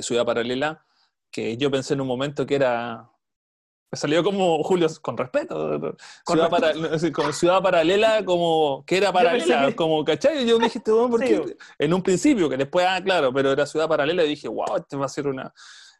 Speaker 1: Ciudad Paralela, que yo pensé en un momento que era Me salió como Julio, con respeto. ciudad, para, ciudad paralela, como que era paralela, como, ¿cachai? Yo dije, este porque en un principio, que después, ah, claro, pero era ciudad paralela, y dije, wow, este va a ser una.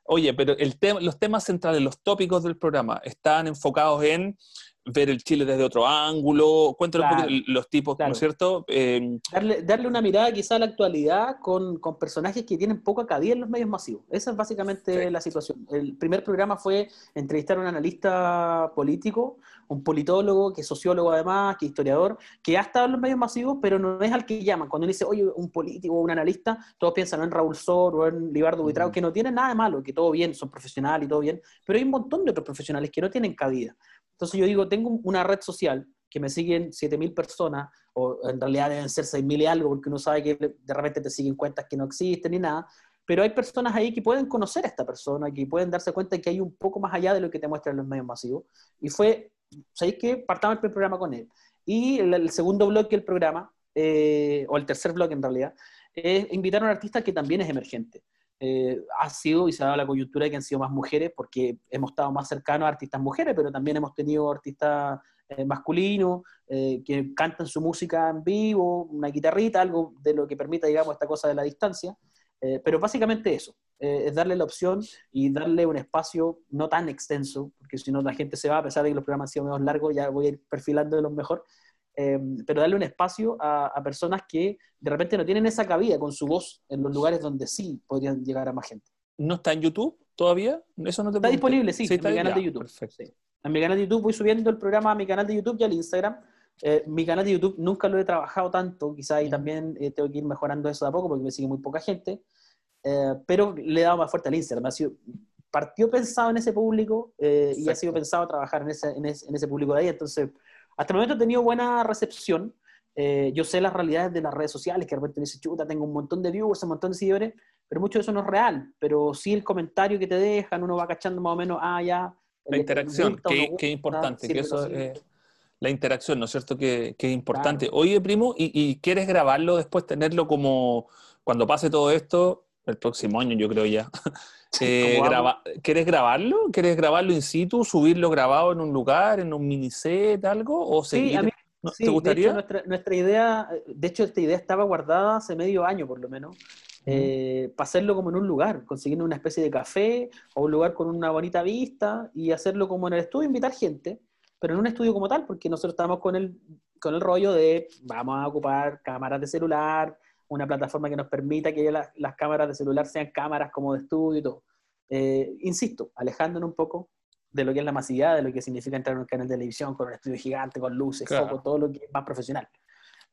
Speaker 1: Oye, pero el tema, los temas centrales, los tópicos del programa, están enfocados en ver el Chile desde otro ángulo, cuéntanos un los tipos, ¿no es cierto?
Speaker 2: Em, darle, darle, una mirada quizá a la actualidad con, con, personajes que tienen poca cabida en los medios masivos. Esa es básicamente la situación. El primer programa fue entrevistar a un analista político, un politólogo, que es sociólogo además, que es historiador, que ha estado en los medios masivos, pero no es al que llaman. Cuando uno dice, oye, un político o un analista, todos piensan en Raúl Sor o en Libardo Buitrago, que no tienen nada de malo, que todo bien, son profesionales y todo bien, pero hay un montón de otros profesionales que no tienen cabida. Entonces yo digo, tengo una red social que me siguen 7.000 personas, o en realidad deben ser 6.000 y algo, porque uno sabe que de repente te siguen cuentas que no existen ni nada, pero hay personas ahí que pueden conocer a esta persona, que pueden darse cuenta que hay un poco más allá de lo que te muestran los medios masivos. Y fue, ¿sabéis qué? Partamos el programa con él. Y el, segundo bloque del programa, eh, o el tercer bloque en realidad, es invitar a un artista que también es emergente. Eh, ha sido y se ha dado la coyuntura de que han sido más mujeres porque hemos estado más cercanos a artistas mujeres, pero también hemos tenido artistas eh, masculinos eh, que cantan su música en vivo, una guitarrita, algo de lo que permita, digamos, esta cosa de la distancia. pero básicamente eso, es darle la opción y darle un espacio no tan extenso, porque si no la gente se va, a pesar de que los programas han sido menos largos, ya voy a ir perfilando de los mejor, Em, pero darle un espacio a, personas que de repente no tienen esa cabida con su voz en los lugares donde sí podrían llegar a más gente.
Speaker 1: ¿No está en YouTube todavía?
Speaker 2: Eso no te Está disponible, sí, en mi canal de YouTube. En mi canal de YouTube voy subiendo el programa a mi canal de YouTube y al Instagram. Eh, mi canal de YouTube nunca lo he trabajado tanto, quizá ahí también eh, tengo que ir mejorando eso de a poco porque me sigue muy poca gente, eh, pero le he dado más fuerte al Instagram. Ha sido, partió pensado en ese público y ha sido pensado trabajar en ese, en ese, en ese público de ahí, entonces hasta el momento he tenido buena recepción. Eh, yo sé las realidades de las redes sociales, que de repente me dice, chuta, tengo un montón de viewers, un montón de seguidores, pero mucho de eso no es real. Pero sí el comentario que te dejan, uno va cachando más o menos, ah, ya.
Speaker 1: La interacción, es importante, que eso la interacción, ¿no es cierto? Que, es importante. Oye, primo, ¿y, quieres grabarlo después, tenerlo como cuando pase todo esto, el próximo año, yo creo ya? Eh, ¿Quieres grabarlo? ¿Quieres grabarlo in situ, subirlo grabado en un lugar, en un miniset, algo? ¿O seguir?
Speaker 2: Sí, ¿Te gustaría? nuestra, idea, de hecho, esta idea estaba guardada hace medio año por lo menos, eh, para hacerlo como en un lugar, consiguiendo una especie de café o un lugar con una bonita vista y hacerlo como en el estudio, invitar gente, pero en un estudio como tal, porque nosotros estamos con el, con el rollo de vamos a ocupar cámaras de celular, una plataforma que nos permita que las, cámaras de celular sean cámaras como de estudio y todo. Eh, insisto, alejándonos un poco de lo que es la masividad, de lo que significa entrar en un canal de televisión con un estudio gigante, con luces, foco, todo lo que es más profesional.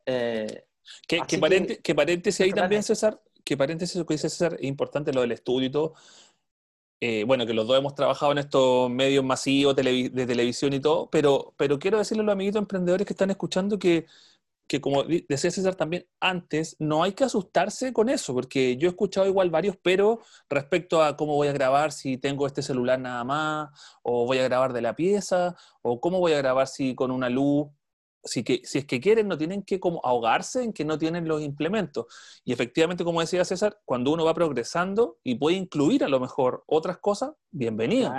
Speaker 1: Eh, que, que, paréntesis ahí también, César, que paréntesis lo que dice César, es importante lo del estudio y todo. Eh, bueno, que los dos hemos trabajado en estos medios masivos de televisión y todo, pero, pero quiero decirle a los amiguitos emprendedores que están escuchando que que como decía César también antes, no hay que asustarse con eso, porque yo he escuchado igual varios pero respecto a cómo voy a grabar si tengo este celular nada más, o voy a grabar de la pieza, o cómo voy a grabar si con una luz. Si, que, si es que quieren, no tienen que como ahogarse en que no tienen los implementos. Y efectivamente, como decía César, cuando uno va progresando y puede incluir a lo mejor otras cosas, bienvenido.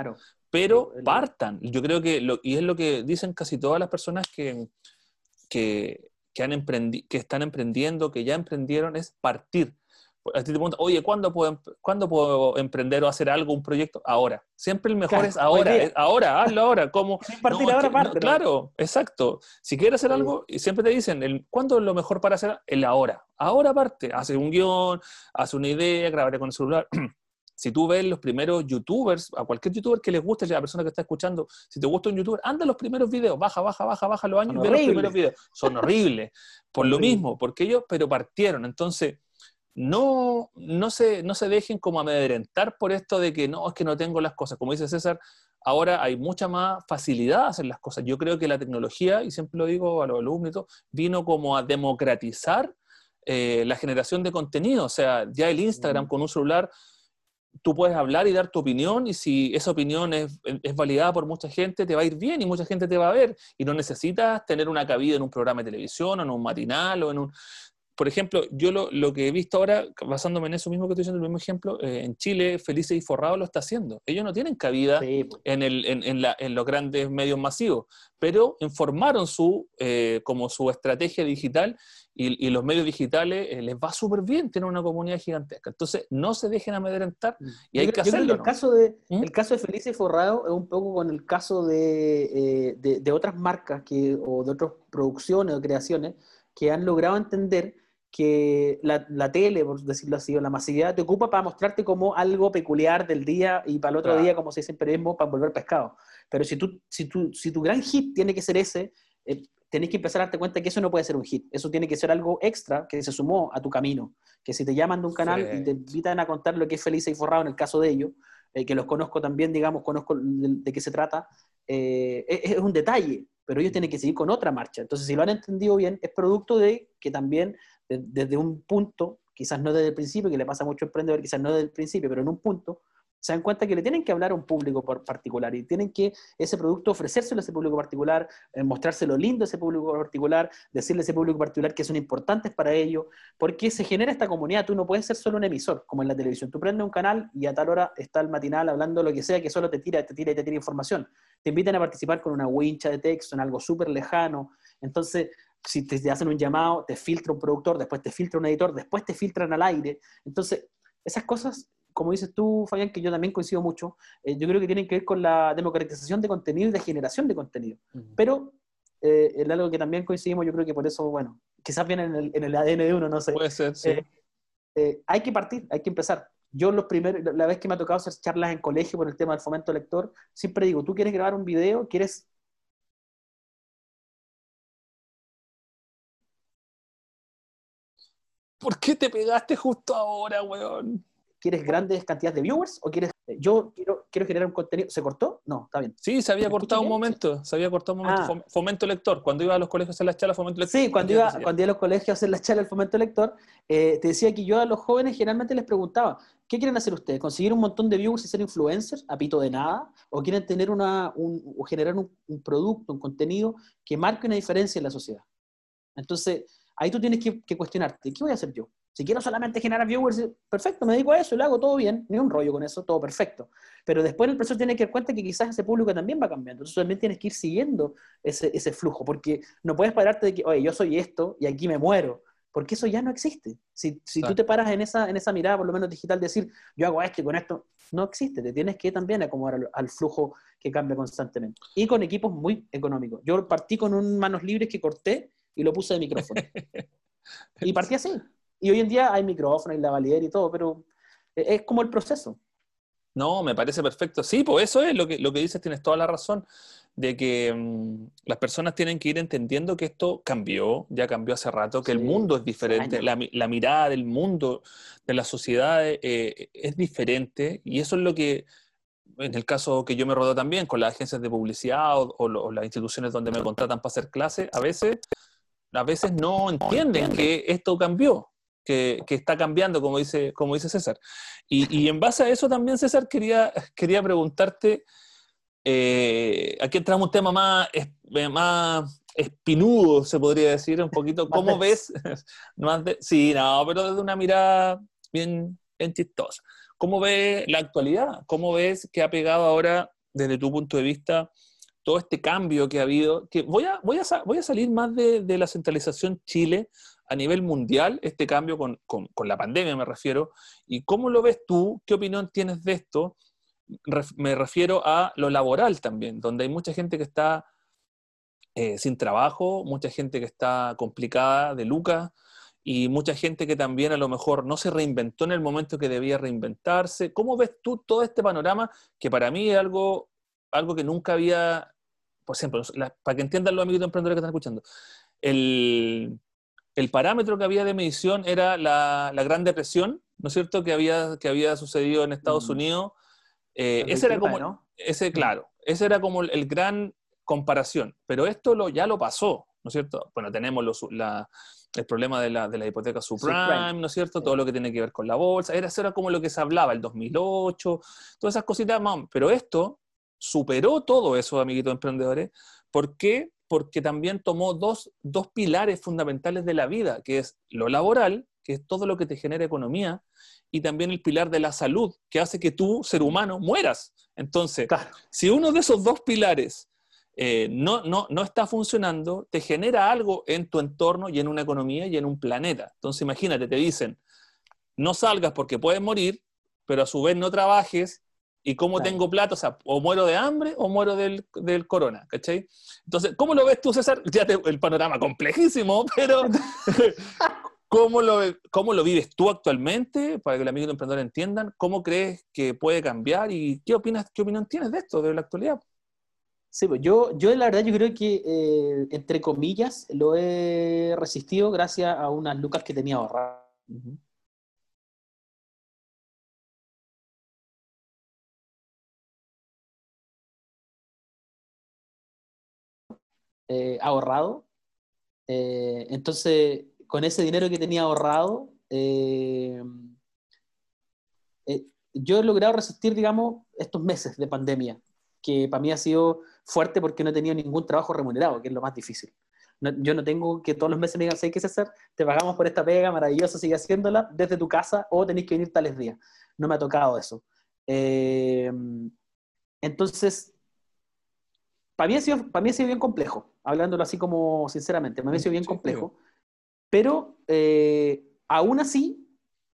Speaker 1: Pero partan. Yo creo que, lo, y es lo que dicen casi todas las personas que, que que, han emprendi que están emprendiendo, que ya emprendieron, es partir. A ti te preguntan, oye, ¿cuándo puedo, ¿cuándo puedo emprender o hacer algo, un proyecto? Ahora. Siempre el mejor es ahora, ahora, hazlo ahora. Como,
Speaker 2: partir ahora, parte,
Speaker 1: Claro, exacto. Si quieres hacer algo, y siempre te dicen, el, ¿cuándo es lo mejor para hacer? El ahora. Ahora parte. Hace un guion, hace una idea, grabaré con el celular. Si tú ves los primeros youtubers, a cualquier youtuber que les guste, a la persona que está escuchando, si te gusta un youtuber, anda los primeros videos, baja, baja, baja, baja los años y ve los primeros videos. Son horribles. Por lo mismo, porque ellos, pero partieron. Entonces, no, no, se, no se dejen como amedrentar por esto de que no, es que no tengo las cosas. Como dice César, ahora hay mucha más facilidad a hacer las cosas. Yo creo que la tecnología, y siempre lo digo a los alumnos, vino como a democratizar eh, la generación de contenido. O sea, ya el Instagram con un celular tú puedes hablar y dar tu opinión y si esa opinión es, es, validada por mucha gente, te va a ir bien y mucha gente te va a ver. Y no necesitas tener una cabida en un programa de televisión o en un matinal o en un... por ejemplo, yo lo, que he visto ahora, basándome en eso mismo que estoy diciendo, el mismo ejemplo, eh, en Chile, Felices y Forrado lo está haciendo. Ellos no tienen cabida en, el, en, los grandes medios masivos, pero informaron su, eh, como su estrategia digital y, los medios digitales eh, les va súper bien, tienen una comunidad gigantesca. Entonces, no se dejen amedrentar mm. y hay que hacerlo.
Speaker 2: el, caso de, ¿Mm? el caso de Felices y Forrado es un poco con el caso de, de otras marcas que, o de otras producciones o creaciones que han logrado entender que la, tele, por decirlo así, o la masividad, te ocupa para mostrarte como algo peculiar del día y para el otro día, como se dice en periodismo, para volver pescado. Pero si, tú, si, tú, si tu gran hit tiene que ser ese, eh, tenés que empezar a darte cuenta que eso no puede ser un hit. Eso tiene que ser algo extra que se sumó a tu camino. Que si te llaman de un canal y te invitan a contar lo que es Feliz y Forrado en el caso de ellos, eh, que los conozco también, digamos, conozco de, qué se trata, eh, es, es, un detalle, pero ellos tienen que seguir con otra marcha. Entonces, si lo han entendido bien, es producto de que también desde un punto, quizás no desde el principio, que le pasa a muchos emprendedores, quizás no desde el principio, pero en un punto, se dan cuenta que le tienen que hablar a un público particular y tienen que ese producto ofrecérselo a ese público particular, eh, mostrárselo lindo a ese público particular, decirle a ese público particular que son importantes para ellos, porque se genera esta comunidad. Tú no puedes ser solo un emisor, como en la televisión. Tú prendes un canal y a tal hora está el matinal hablando lo que sea, que solo te tira, te tira y te tira información. Te invitan a participar con una wincha de texto, en algo súper lejano. Entonces, si te, hacen un llamado, te filtra un productor, después te filtra un editor, después te filtran al aire. Entonces, esas cosas, como dices tú, Fabián, que yo también coincido mucho, eh, yo creo que tienen que ver con la democratización de contenido y de generación de contenido. Pero eh, es algo que también coincidimos, yo creo que por eso, bueno, quizás viene en el, en el ADN de uno, no sé.
Speaker 1: Puede ser, sí.
Speaker 2: Eh, hay que partir, hay que empezar. Yo los primeros, la vez que me ha tocado hacer charlas en colegio por el tema del fomento lector, siempre digo, tú quieres grabar un video, quieres
Speaker 1: ¿Por qué te pegaste justo ahora, weón?
Speaker 2: ¿Quieres grandes cantidades de viewers o quieres... Yo quiero, quiero generar un contenido... ¿Se cortó? No, está bien.
Speaker 1: Sí, se había cortado un momento. Se había cortado un momento. Ah. Fomento lector. Cuando iba a los colegios a hacer las charlas, fomento lector.
Speaker 2: Sí, cuando iba, cuando iba a los colegios a hacer las charlas, fomento lector, eh, te decía que yo a los jóvenes generalmente les preguntaba, ¿qué quieren hacer ustedes? ¿Conseguir un montón de viewers y ser influencers a pito de nada? ¿O quieren tener una, un, o generar un, un producto, un contenido que marque una diferencia en la sociedad? Entonces, ahí tú tienes que, cuestionarte, ¿qué voy a hacer yo? Si quiero solamente generar viewers, perfecto, me dedico a eso y lo hago todo bien, ni un rollo con eso, todo perfecto. Pero después el profesor tiene que dar cuenta que quizás ese público también va cambiando. Entonces también tienes que ir siguiendo ese, ese flujo, porque no puedes pararte de que, oye, yo soy esto y aquí me muero, porque eso ya no existe. Si, si tú te paras en esa, en esa mirada, por lo menos digital, decir, yo hago esto y con esto, no existe. Te tienes que también acomodar al, al flujo que cambia constantemente. Y con equipos muy económicos. Yo partí con un manos libres que corté y lo puse de micrófono. y partí así. Y hoy en día hay micrófono, hay lavalier y todo, pero es como el proceso.
Speaker 1: No, me parece perfecto. Sí, pues eso es lo que, lo que dices, tienes toda la razón, de que mm, las personas tienen que ir entendiendo que esto cambió, ya cambió hace rato, que el mundo es diferente, la, mirada del mundo, de la sociedad eh, es diferente, y eso es lo que, en el caso que yo me rodeo también, con las agencias de publicidad o, o las instituciones donde me contratan para hacer clases, a veces a veces no entienden que esto cambió, que, está cambiando, como dice, como dice César. Y, en base a eso también, César, quería, quería preguntarte, eh, aquí entramos un tema más, eh, más espinudo, se podría decir, un poquito, ¿cómo ves? más sí, no, pero desde una mirada bien, bien chistosa. ¿Cómo ves la actualidad? ¿Cómo ves que ha pegado ahora, desde tu punto de vista, todo este cambio que ha habido, que voy a, voy a, voy a salir más de, de, la centralización Chile a nivel mundial, este cambio con, con, con, la pandemia me refiero, y cómo lo ves tú, qué opinión tienes de esto, me refiero a lo laboral también, donde hay mucha gente que está eh, sin trabajo, mucha gente que está complicada de lucas, y mucha gente que también a lo mejor no se reinventó en el momento que debía reinventarse. ¿Cómo ves tú todo este panorama que para mí es algo algo que nunca había, por ejemplo, para que entiendan los amigos emprendedores que están escuchando, el, parámetro que había de medición era la, Gran Depresión, ¿no es cierto?, que había, que había sucedido en Estados mm. Unidos. Eh, ese era como, ese, mm. claro, ese era como el, gran comparación, pero esto lo, ya lo pasó, ¿no es cierto? Bueno, tenemos el problema de la, de la hipoteca subprime, ¿no es cierto? Todo lo que tiene que ver con la bolsa, era, eso era como lo que se hablaba, el 2008, todas esas cositas, pero esto superó todo eso, amiguitos emprendedores. ¿Por qué? Porque también tomó dos, dos pilares fundamentales de la vida, que es lo laboral, que es todo lo que te genera economía, y también el pilar de la salud, que hace que tú, ser humano, mueras. Entonces, si uno de esos dos pilares eh, no, no, no está funcionando, te genera algo en tu entorno y en una economía y en un planeta. Entonces, imagínate, te dicen, no salgas porque puedes morir, pero a su vez no trabajes, y cómo tengo plata, o sea, o muero de hambre o muero del, del corona, ¿cachai? Entonces, ¿cómo lo ves tú, César? Ya el panorama complejísimo, pero ¿cómo lo, ¿cómo lo vives tú actualmente? Para que el amigo emprendedor entiendan, ¿cómo crees que puede cambiar y qué opinas, qué opinión tienes de esto, de la actualidad?
Speaker 2: Sí, pues yo, yo la verdad yo creo que, eh, entre comillas, lo he resistido gracias a unas lucas que tenía ahorradas. Eh, ahorrado. Eh, entonces, con ese dinero que tenía ahorrado, eh, yo he logrado resistir, digamos, estos meses de pandemia, que para mí ha sido fuerte porque no he tenido ningún trabajo remunerado, que es lo más difícil. yo no tengo que todos los meses me digan, ¿sabes qué hacer? Te pagamos por esta pega maravillosa, sigue haciéndola desde tu casa o tenéis que venir tales días. No me ha tocado eso. entonces, para mí, ha sido, para mí ha sido bien complejo, hablándolo así como sinceramente, para mí ha sido bien complejo, pero eh, aún así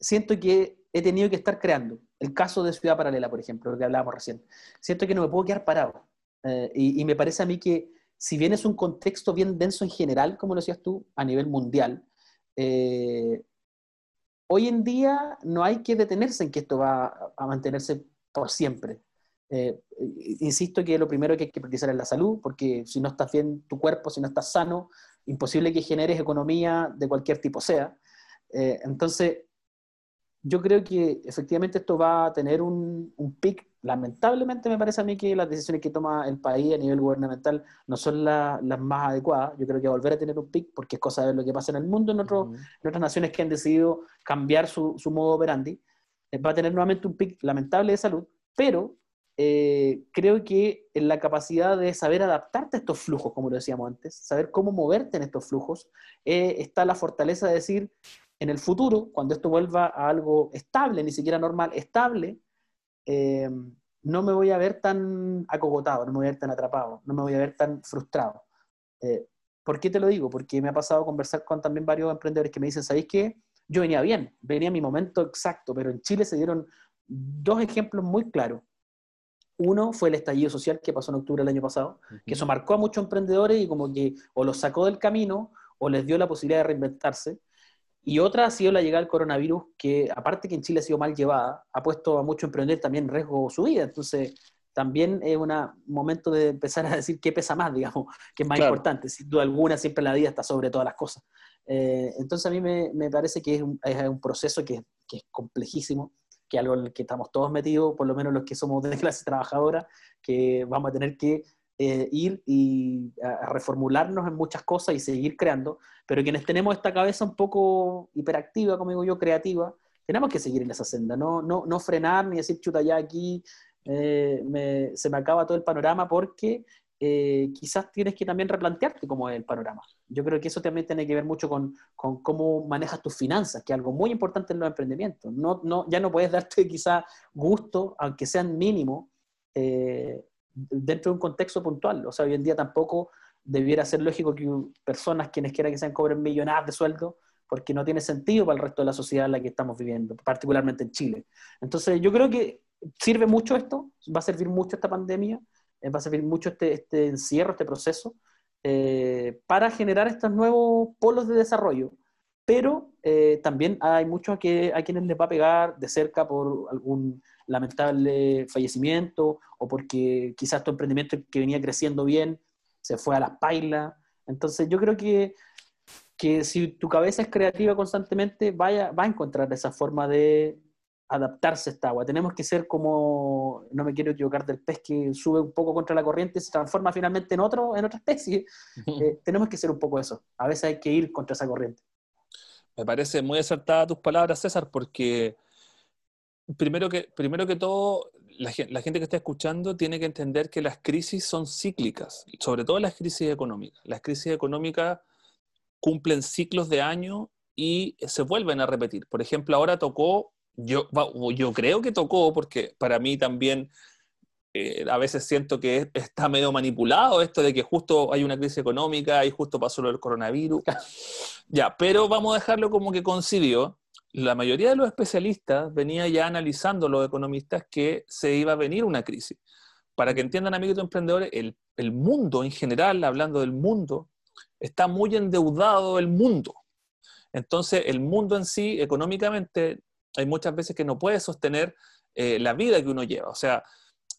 Speaker 2: siento que he tenido que estar creando. El caso de Ciudad Paralela, por ejemplo, lo que hablábamos recién. Siento que no me puedo quedar parado. Eh, y, me parece a mí que, si bien es un contexto bien denso en general, como lo decías tú, a nivel mundial, eh, hoy en día no hay que detenerse en que esto va a mantenerse por siempre. Eh, insisto que lo primero que hay que priorizar es la salud, porque si no estás bien tu cuerpo, si no estás sano, imposible que generes economía de cualquier tipo sea. Eh, entonces, yo creo que efectivamente esto va a tener un, un pic. Lamentablemente me parece a mí que las decisiones que toma el país a nivel gubernamental no son las más adecuadas. Yo creo que volver a tener un pic, porque es cosa de lo que pasa en el mundo, en, en otras naciones que han decidido cambiar su, su modo operandi, eh, va a tener nuevamente un pic lamentable de salud, pero eh, creo que en la capacidad de saber adaptarte a estos flujos, como lo decíamos antes, saber cómo moverte en estos flujos, eh, está la fortaleza de decir, en el futuro, cuando esto vuelva a algo estable, ni siquiera normal, estable, eh, no me voy a ver tan acogotado, no me voy a ver tan atrapado, no me voy a ver tan frustrado. ¿Por qué te lo digo? Porque me ha pasado conversar con también varios emprendedores que me dicen, ¿sabéis qué? Yo venía bien, venía mi momento exacto, pero en Chile se dieron dos ejemplos muy claros uno fue el estallido social que pasó en octubre del año pasado, que eso marcó a muchos emprendedores y como que o los sacó del camino o les dio la posibilidad de reinventarse. Y otra ha sido la llegada del coronavirus, que aparte que en Chile ha sido mal llevada, ha puesto a muchos emprendedores también en riesgo su vida. Entonces, también es un momento de empezar a decir qué pesa más, digamos, qué es más importante. Sin duda alguna, siempre la vida está sobre todas las cosas. Eh, entonces, a mí me, me parece que es un, es un proceso que, que, es complejísimo, que algo en el que estamos todos metidos, por lo menos los que somos de clase trabajadora, que vamos a tener que eh, ir y reformularnos en muchas cosas y seguir creando, pero quienes tenemos esta cabeza un poco hiperactiva, como digo yo, creativa, tenemos que seguir en esa senda, no, no, no frenar ni decir, chuta, ya aquí eh, se me acaba todo el panorama porque eh, quizás tienes que también replantearte cómo es el panorama. Yo creo que eso también tiene que ver mucho con, con cómo manejas tus finanzas, que es algo muy importante en los emprendimientos. No, no, ya no puedes darte quizás gusto, aunque sean mínimos, eh, dentro de un contexto puntual. O sea, hoy en día tampoco debiera ser lógico que personas quienes quieran que sean cobren millonadas de sueldo, porque no tiene sentido para el resto de la sociedad en la que estamos viviendo, particularmente en Chile. Entonces, yo creo que sirve mucho esto, va a servir mucho esta pandemia eh, va a servir mucho este, este encierro, este proceso, eh, para generar estos nuevos polos de desarrollo. Pero eh, también hay muchos que, a quienes les va a pegar de cerca por algún lamentable fallecimiento o porque quizás tu emprendimiento que venía creciendo bien se fue a las pailas. Entonces yo creo que, que si tu cabeza es creativa constantemente, vaya, va a encontrar esa forma de, adaptarse a esta agua. Tenemos que ser como, no me quiero equivocar del pez que sube un poco contra la corriente y se transforma finalmente en, otro, en otra especie. Eh, tenemos que ser un poco eso. A veces hay que ir contra esa corriente.
Speaker 1: Me parece muy acertada tus palabras, César, porque primero que, primero que todo, la, gente que está escuchando tiene que entender que las crisis son cíclicas, sobre todo las crisis económicas. Las crisis económicas cumplen ciclos de año y se vuelven a repetir. Por ejemplo, ahora tocó, yo, yo creo que tocó, porque para mí también eh, a veces siento que está medio manipulado esto de que justo hay una crisis económica y justo pasó lo del coronavirus. ya, pero vamos a dejarlo como que coincidió. La mayoría de los especialistas venía ya analizando los economistas que se iba a venir una crisis. Para que entiendan, amigos emprendedores, el, el mundo en general, hablando del mundo, está muy endeudado el mundo. Entonces, el mundo en sí, económicamente, hay muchas veces que no puede sostener eh, la vida que uno lleva. O sea,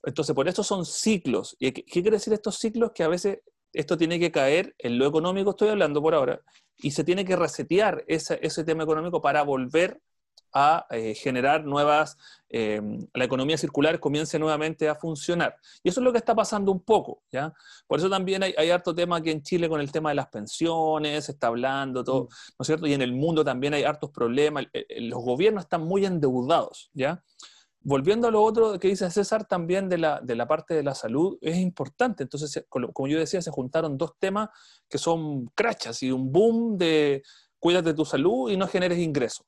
Speaker 1: entonces, por eso son ciclos. ¿Y qué, quiere decir estos ciclos? Que a veces esto tiene que caer en lo económico, estoy hablando por ahora, y se tiene que resetear ese, ese tema económico para volver a eh, generar nuevas, eh, la economía circular comience nuevamente a funcionar. Y eso es lo que está pasando un poco, ¿ya? Por eso también hay, hay harto tema aquí en Chile con el tema de las pensiones, se está hablando todo, mm. ¿no es cierto? Y en el mundo también hay hartos problemas, los gobiernos están muy endeudados, ¿ya? volviendo a lo otro que dice César también de la, de la parte de la salud, es importante. Entonces, como yo decía, se juntaron dos temas que son crachas y un boom de cuídate de tu salud y no generes ingresos.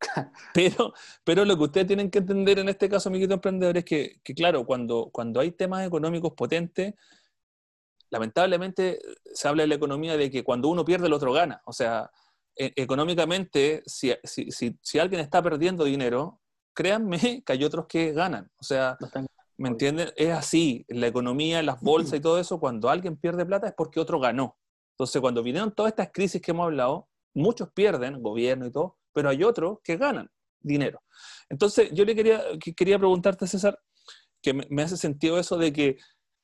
Speaker 1: Pero, pero lo que ustedes tienen que entender en este caso, amiguito emprendedor, es que, que, claro, cuando, cuando hay temas económicos potentes, lamentablemente se habla de la economía de que cuando uno pierde, el otro gana. O sea, e, económicamente, si, si, si, si alguien está perdiendo dinero, créanme que hay otros que ganan. O sea, ¿me entienden? Es así, la economía, las bolsas y todo eso, cuando alguien pierde plata es porque otro ganó. Entonces, cuando vinieron todas estas crisis que hemos hablado, muchos pierden, gobierno y todo, pero hay otros que ganan dinero. Entonces, yo le quería, quería preguntarte, César, que me hace sentido eso de que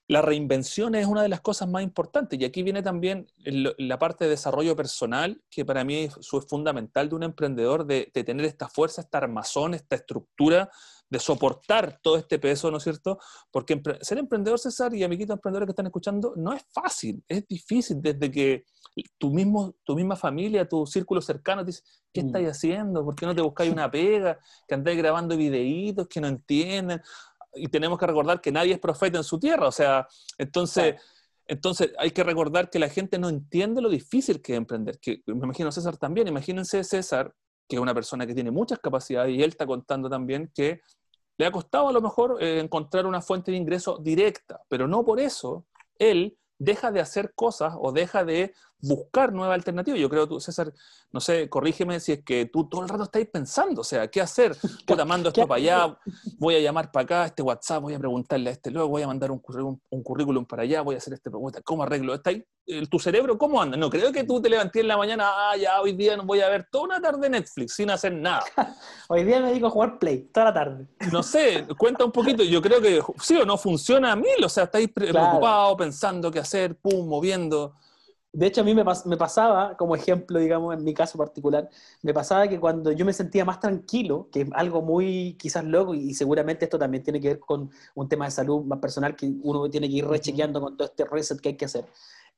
Speaker 1: la reinvención es una de las cosas más importantes y aquí viene también la parte de desarrollo personal, que para mí es, fundamental de un emprendedor, de, tener esta fuerza, esta armazón, esta estructura, de soportar todo este peso, ¿no es cierto? Porque ser emprendedor, César, y amiguitos emprendedores que están escuchando, no es fácil, es difícil desde que tu, mismo, tu misma familia, tu círculo cercano te dice, ¿qué mm. estáis haciendo? ¿Por qué no te buscáis una pega? Que andáis grabando videitos que no entienden y tenemos que recordar que nadie es profeta en su tierra, o sea, entonces, entonces hay que recordar que la gente no entiende lo difícil que es emprender, que me imagino César también, imagínense César, que es una persona que tiene muchas capacidades y él está contando también que le ha costado a lo mejor eh, encontrar una fuente de ingreso directa, pero no por eso él deja de hacer cosas o deja de buscar nuevas alternativas. Yo creo, tú, César, no sé, corrígeme si es que tú todo el rato estáis pensando, o sea, ¿qué hacer? Puta, mando esto para allá, voy a llamar para acá, este WhatsApp, voy a preguntarle a este luego, voy a mandar un, un, currículum para allá, voy a hacer esta pregunta, ¿cómo arreglo? ¿Está ahí? ¿Tu cerebro cómo anda? No creo que tú te levantes en la mañana, ah, ya, hoy día no voy a ver toda una tarde Netflix sin hacer nada.
Speaker 2: hoy día me dedico a jugar Play, toda la tarde.
Speaker 1: No sé, cuenta un poquito, yo creo que sí o no funciona a mil, o sea, estáis preocupados, pensando qué hacer, pum, moviendo.
Speaker 2: De hecho, a mí me, me, pasaba, como ejemplo, digamos, en mi caso particular, me pasaba que cuando yo me sentía más tranquilo, que es algo muy quizás loco, y seguramente esto también tiene que ver con un tema de salud más personal que uno tiene que ir rechequeando con todo este reset que hay que hacer.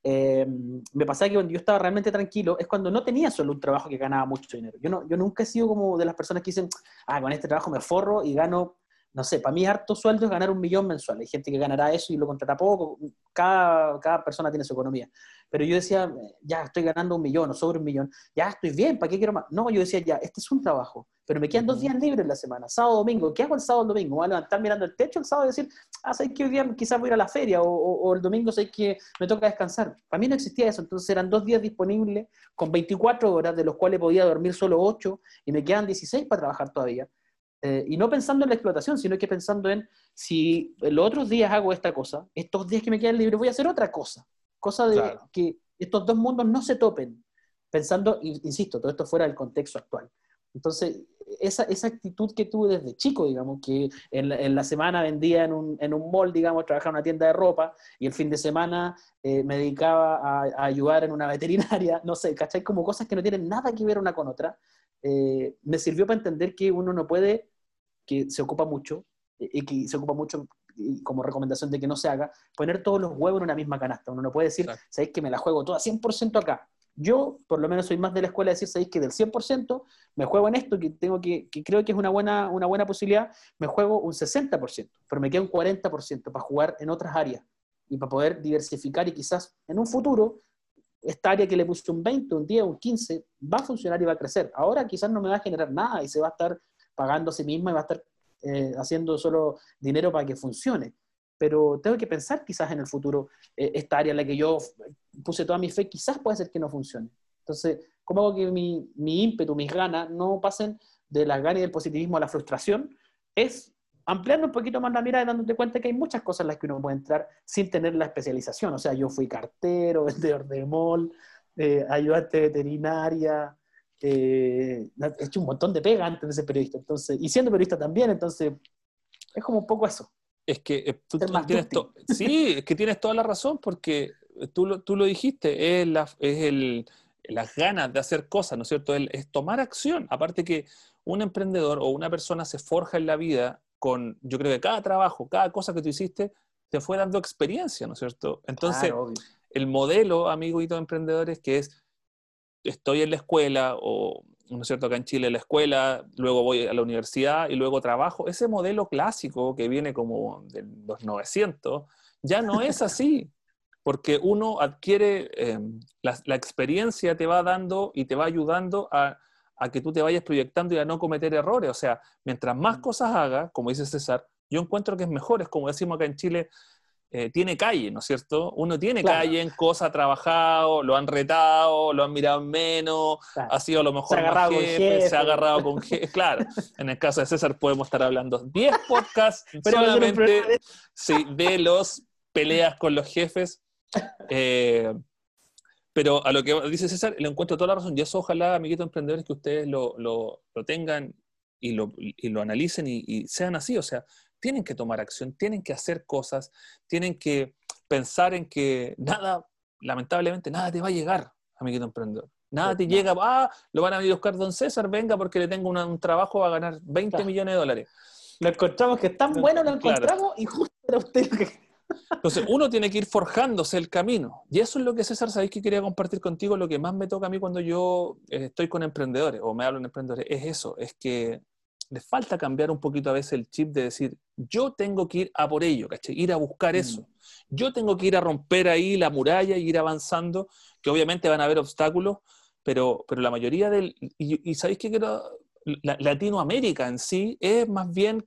Speaker 2: Eh, me pasaba que cuando yo estaba realmente tranquilo es cuando no tenía solo un trabajo que ganaba mucho dinero. Yo, no, yo nunca he sido como de las personas que dicen, ah, con este trabajo me forro y gano no sé, para mí harto sueldo es ganar un millón mensual. Hay gente que ganará eso y lo contrata poco, cada, cada persona tiene su economía. Pero yo decía, ya estoy ganando un millón o sobre un millón, ya estoy bien, ¿para qué quiero más? No, yo decía, ya, este es un trabajo, pero me quedan dos días libres en la semana, sábado, domingo. ¿Qué hago el sábado, domingo? ¿Voy a levantar mirando el techo el sábado y decir, ah, sé que hoy día quizás voy a ir a la feria o, o, el domingo sé que me toca descansar? Para mí no existía eso, entonces eran dos días disponibles con 24 horas, de los cuales podía dormir solo 8 y me quedan 16 para trabajar todavía. Eh, y no pensando en la explotación, sino que pensando en si los otros días hago esta cosa, estos días que me quedan libres voy a hacer otra cosa. Cosa de que estos dos mundos no se topen. Pensando, insisto, todo esto fuera del contexto actual. Entonces, esa, esa actitud que tuve desde chico, digamos, que en la, semana vendía en un, en un, mall, digamos, trabajaba en una tienda de ropa y el fin de semana eh, me dedicaba a, a, ayudar en una veterinaria, no sé, ¿cachai? Como cosas que no tienen nada que ver una con otra. Eh, me sirvió para entender que uno no puede que se ocupa mucho, eh, y que se ocupa mucho como recomendación de que no se haga, poner todos los huevos en una misma canasta. Uno no puede decir, ¿sabéis que me la juego toda 100% acá? Yo, por lo menos, soy más de la escuela de decir, ¿sabéis que del 100% me juego en esto, que, tengo que, que creo que es una buena, una buena posibilidad, me juego un 60%, pero me queda un 40% para jugar en otras áreas y para poder diversificar y quizás en un futuro esta área que le puse un 20, un 10, un 15, va a funcionar y va a crecer. Ahora quizás no me va a generar nada y se va a estar pagando a sí misma y va a estar eh, haciendo solo dinero para que funcione. Pero tengo que pensar quizás en el futuro, eh, esta área en la que yo puse toda mi fe, quizás puede ser que no funcione. Entonces, ¿cómo hago que mi, mi ímpetu, mis ganas, no pasen de las ganas y del positivismo a la frustración? Es ampliando un poquito más la mirada y dándote cuenta que hay muchas cosas en las que uno puede entrar sin tener la especialización. O sea, yo fui cartero, vendedor de mall, eh, ayudante veterinaria, eh, he hecho un montón de pega antes de ser periodista. Entonces, y siendo periodista también, entonces es como un poco eso.
Speaker 1: Es que eh, tú, tienes sí, es que tienes toda la razón porque tú lo, tú lo dijiste, es, la, es el, las ganas de hacer cosas, ¿no es cierto? es tomar acción. Aparte que un emprendedor o una persona se forja en la vida con, yo creo que cada trabajo, cada cosa que tú hiciste, te fue dando experiencia, ¿no es cierto? Entonces, el modelo, amiguito de emprendedores, que es, estoy en la escuela, o, ¿no es cierto?, acá en Chile, en la escuela, luego voy a la universidad y luego trabajo, ese modelo clásico que viene como de los 900, ya no es así, porque uno adquiere, eh, la, la experiencia te va dando y te va ayudando a a que tú te vayas proyectando y a no cometer errores. O sea, mientras más cosas hagas, como dice César, yo encuentro que es mejor, es como decimos acá en Chile, eh, tiene calle, ¿no es cierto? Uno tiene calle en cosas, ha trabajado, lo han retado, lo han mirado menos, ha sido a lo mejor
Speaker 2: se ha
Speaker 1: jefe, se ha agarrado con jefe. Claro, en el caso de César podemos estar hablando 10 podcasts solamente sí, de los peleas con los jefes. Eh, pero a lo que dice César, le encuentro toda la razón. Y eso ojalá, amiguitos emprendedores, que ustedes lo, lo, lo tengan y lo, y lo analicen y, sean así. O sea, tienen que tomar acción, tienen que hacer cosas, tienen que pensar en que nada, lamentablemente, nada te va a llegar, amiguito emprendedor. Nada te llega, ah, lo van a venir a buscar don César, venga porque le tengo un trabajo, va a ganar 20 millones de dólares.
Speaker 2: Lo encontramos que es tan bueno, lo encontramos y justo era usted que
Speaker 1: entonces, uno tiene que ir forjándose el camino. Y eso es lo que, César, sabéis que quería compartir contigo. Lo que más me toca a mí cuando yo eh, estoy con emprendedores o me hablo en emprendedores es eso: es que les falta cambiar un poquito a veces el chip de decir, yo tengo que ir a por ello, ¿cachai? Ir a buscar eso. Mm. Yo tengo que ir a romper ahí la muralla y ir avanzando, que obviamente van a haber obstáculos, pero, pero la mayoría del. Y, sabéis que Latinoamérica en sí es más bien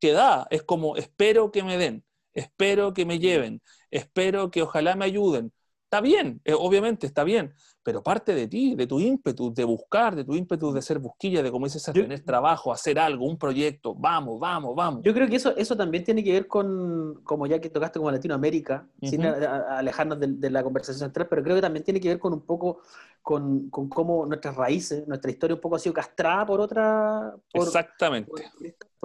Speaker 1: que da, es como espero que me den espero que me lleven, espero que ojalá me ayuden. Está bien, eh, obviamente está bien, pero parte de ti, de tu ímpetu, de buscar, de tu ímpetu de ser busquilla, de como dices, tener trabajo, hacer algo, un proyecto, vamos, vamos, vamos.
Speaker 2: Yo creo que eso, eso también tiene que ver con, como ya que tocaste como Latinoamérica, sin alejarnos de, la conversación central, pero creo que también tiene que ver con un poco con, con cómo nuestras raíces, nuestra historia un poco ha sido castrada por otra...
Speaker 1: Exactamente.
Speaker 2: por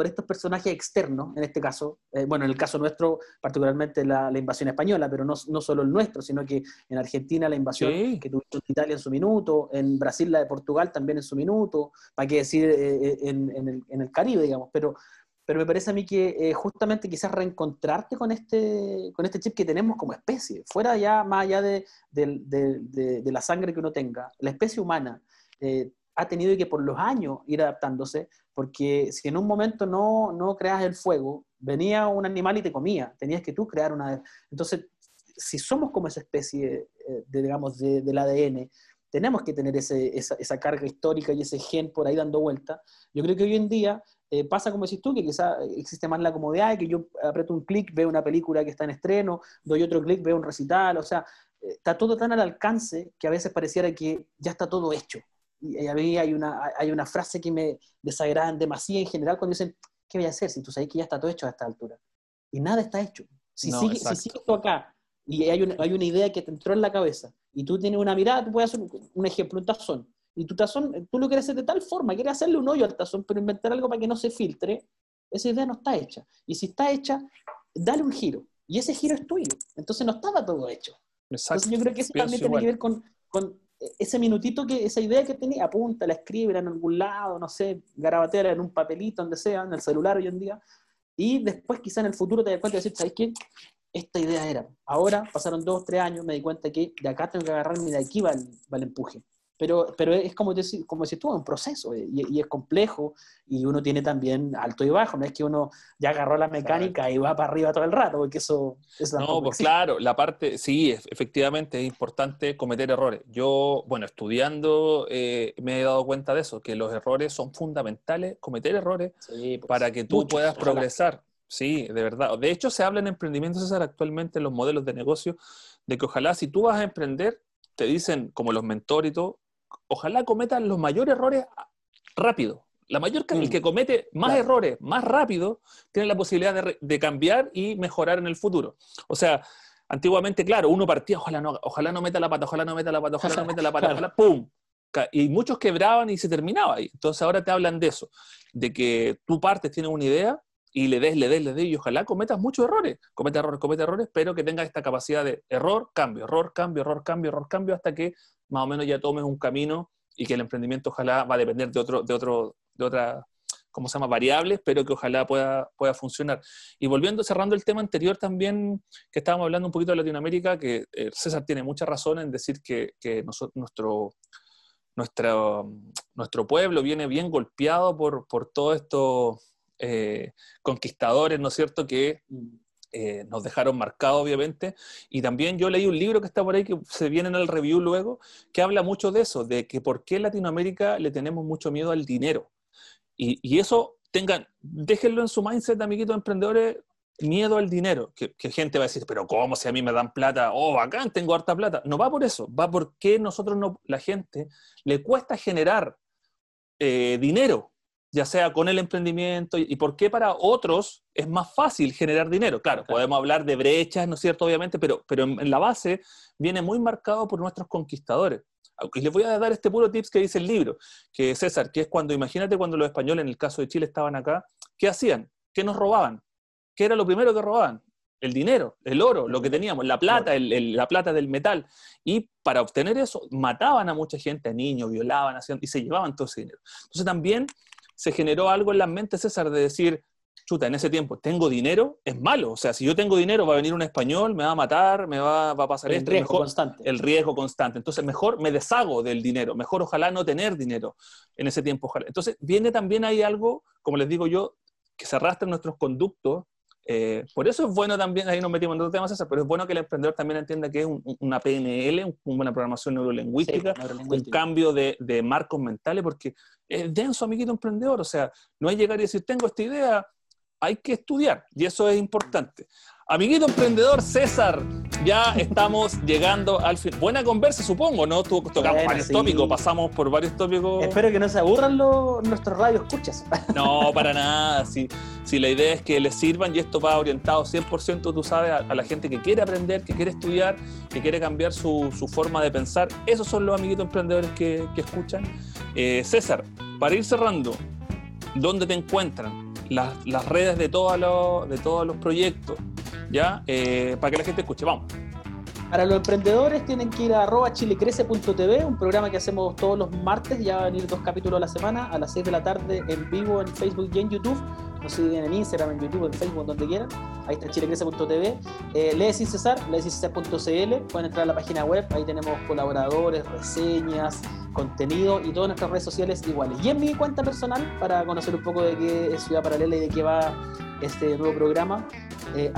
Speaker 2: estos personajes externos, en este caso, eh, bueno, en el caso nuestro, particularmente la, invasión española, pero no, no, solo el nuestro, sino que en Argentina la invasión que tuvo Italia en su minuto, en Brasil la de Portugal también en su minuto, para qué decir eh, eh, en, en, el, en, el, Caribe, digamos, pero, pero me parece a mí que justamente quizás reencontrarte con este, con este chip que tenemos como especie, fuera ya, más allá de, de, de, de la sangre que uno tenga, la especie humana ha tenido que por los años ir adaptándose, porque si en un momento no, no creas el fuego, venía un animal y te comía, tenías que tú crear una... Entonces, si somos como esa especie, eh, de, digamos, del ADN, tenemos que tener ese, esa, esa, carga histórica y ese gen por ahí dando vuelta. Yo creo que hoy en día eh, pasa como decís tú, que quizá existe más la comodidad de que yo aprieto un clic, veo una película que está en estreno, doy otro clic, veo un recital, o sea, eh, está todo tan al alcance que a veces pareciera que ya está todo hecho y a mí hay una, hay una frase que me desagrada demasiado en general cuando dicen, ¿qué voy a hacer si tú sabes que ya está todo hecho a esta altura? Y nada está hecho. Si, sigue, si sigues tú acá y hay una, hay una idea que te entró en la cabeza y tú tienes una mirada, tú puedes hacer un, ejemplo, un tazón. Y tu tazón, tú lo quieres hacer de tal forma, quieres hacerle un hoyo al tazón, pero inventar algo para que no se filtre, esa idea no está hecha. Y si está hecha, dale un giro. Y ese giro es tuyo. Entonces no estaba todo hecho. Entonces yo creo que eso también tiene que ver con, con ese minutito que, esa idea que tenía, apunta, la escribe en algún lado, no sé, garabatea en un papelito, donde sea, en el celular hoy en día, y después quizá en el futuro te das cuenta de decir, ¿sabes qué? esta idea era. Ahora pasaron dos, tres años, me di cuenta que de acá tengo que agarrarme y de aquí va el, va el empuje. Pero, pero es como, decir, como si tú, un proceso eh, y, es complejo y uno tiene también alto y bajo. No es que uno ya agarró la mecánica y va para arriba todo el rato, porque eso es
Speaker 1: No, pues claro, la parte, sí, efectivamente es importante cometer errores. Yo, bueno, estudiando eh, me he dado cuenta de eso, que los errores son fundamentales, cometer errores pues, para que tú puedas progresar. Sí, de verdad. De hecho, se habla en emprendimiento, César, actualmente en los modelos de negocio, de que ojalá si tú vas a emprender, te dicen, como los mentores y todo, ojalá cometan los mayores errores rápido. La mayor, El mm. que comete más errores más rápido tiene la posibilidad de, cambiar y mejorar en el futuro. O sea, antiguamente, claro, uno partía, ojalá no, ojalá no meta la pata, ojalá no meta la pata, ojalá no meta la pata, ojalá, ¡pum! Y muchos quebraban y se terminaba ahí. Entonces ahora te hablan de eso, de que tú partes, tienes una idea y le des, le des, le des, y ojalá cometas muchos errores, cometa errores, cometa errores, pero que tengas esta capacidad de error, cambio, error, cambio, error, cambio, error, cambio, hasta que más o menos ya tomes un camino y que el emprendimiento ojalá va a depender de otro, de otro, de otra, ¿cómo se llama? variables, pero que ojalá pueda, pueda funcionar. Y volviendo, cerrando el tema anterior también, que estábamos hablando un poquito de Latinoamérica, que eh, César tiene mucha razón en decir que, que nuestro, nuestro, nuestro pueblo viene bien golpeado por, por todos estos eh, conquistadores, ¿no es cierto?, que eh, nos dejaron marcados, obviamente. Y también yo leí un libro que está por ahí, que se viene en el review luego, que habla mucho de eso, de que por qué en Latinoamérica le tenemos mucho miedo al dinero. Y, eso, tengan, déjenlo en su mindset, amiguitos emprendedores, miedo al dinero. Que, gente va a decir, pero ¿cómo si a mí me dan plata? Oh, bacán, tengo harta plata. No va por eso, va porque nosotros, no, la gente, le cuesta generar eh, dinero ya sea con el emprendimiento, y por qué para otros es más fácil generar dinero. Claro, podemos hablar de brechas, ¿no es cierto? Obviamente, pero, pero en, la base viene muy marcado por nuestros conquistadores. Y les voy a dar este puro tips que dice el libro, que César, que es cuando, imagínate cuando los españoles, en el caso de Chile, estaban acá, ¿qué hacían? ¿Qué nos robaban? ¿Qué era lo primero que robaban? El dinero, el oro, lo que teníamos, la plata, la plata del metal. Y para obtener eso, mataban a mucha gente, a niños, violaban, hacían, y se llevaban todo ese dinero. Entonces también se generó algo en la mente, César, de decir, chuta, en ese tiempo, ¿tengo dinero? Es malo. O sea, si yo tengo dinero, va a venir un español, me va a matar, me va, a pasar
Speaker 2: el
Speaker 1: esto.
Speaker 2: Riesgo constante.
Speaker 1: El riesgo constante. Entonces, mejor me deshago del dinero. Mejor ojalá no tener dinero en ese tiempo. Ojalá. Entonces, viene también ahí algo, como les digo yo, que se arrastra en nuestros conductos eh, por eso es bueno también, ahí nos metimos en otros temas, pero es bueno que el emprendedor también entienda que es una PNL, una programación neurolingüística, un cambio de, de, marcos mentales, porque es denso, amiguito emprendedor. O sea, no hay llegar y decir, tengo esta idea, hay que estudiar, y eso es importante. Amiguito emprendedor César, ya estamos llegando al fin. Buena conversa, supongo, ¿no? tocamos varios tópicos, pasamos por varios tópicos.
Speaker 2: Espero que no se aburran los, nuestros radios escuchas.
Speaker 1: No, para nada. Si, si la idea es que les sirvan y esto va orientado 100%, tú sabes, a, la gente que quiere aprender, que quiere estudiar, que quiere cambiar su, forma de pensar. Esos son los amiguitos emprendedores que, escuchan. Eh, César, para ir cerrando, ¿dónde te encuentran? Las, las redes de, todos los, de todos los proyectos. ¿Ya? Eh, para que la gente escuche, vamos.
Speaker 2: Para los emprendedores tienen que ir a arroba chilecrece.tv, un programa que hacemos todos los martes, ya van a venir dos capítulos a la semana, a las 6 de la tarde en vivo en Facebook y en YouTube. Nos siguen en Instagram, en YouTube, en Facebook, donde quieran. Ahí está chilecrece.tv. Eh, Lee sin cesar, pueden entrar a la página web, ahí tenemos colaboradores, reseñas, contenido y todas nuestras redes sociales iguales. Y en mi cuenta personal, para conocer un poco de qué es Ciudad Paralela y de qué va este nuevo programa, eh,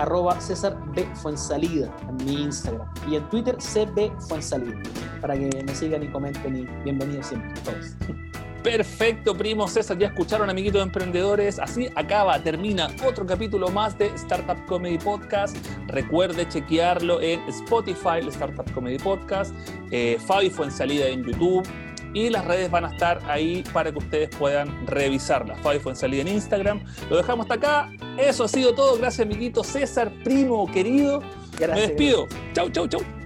Speaker 2: en mi Instagram y en Twitter CB Fuensalida para que me sigan y comenten y bienvenidos siempre todos.
Speaker 1: Perfecto, primo César. Ya escucharon, amiguitos emprendedores. Así acaba, termina otro capítulo más de Startup Comedy Podcast. Recuerde chequearlo en Spotify, el Startup Comedy Podcast. Eh, Fabi fue en salida en YouTube y las redes van a estar ahí para que ustedes puedan revisarlas. Fabi fue en salida en Instagram. Lo dejamos hasta acá. Eso ha sido todo. Gracias, amiguito César, primo querido. Me despido. Chau, chau, chau.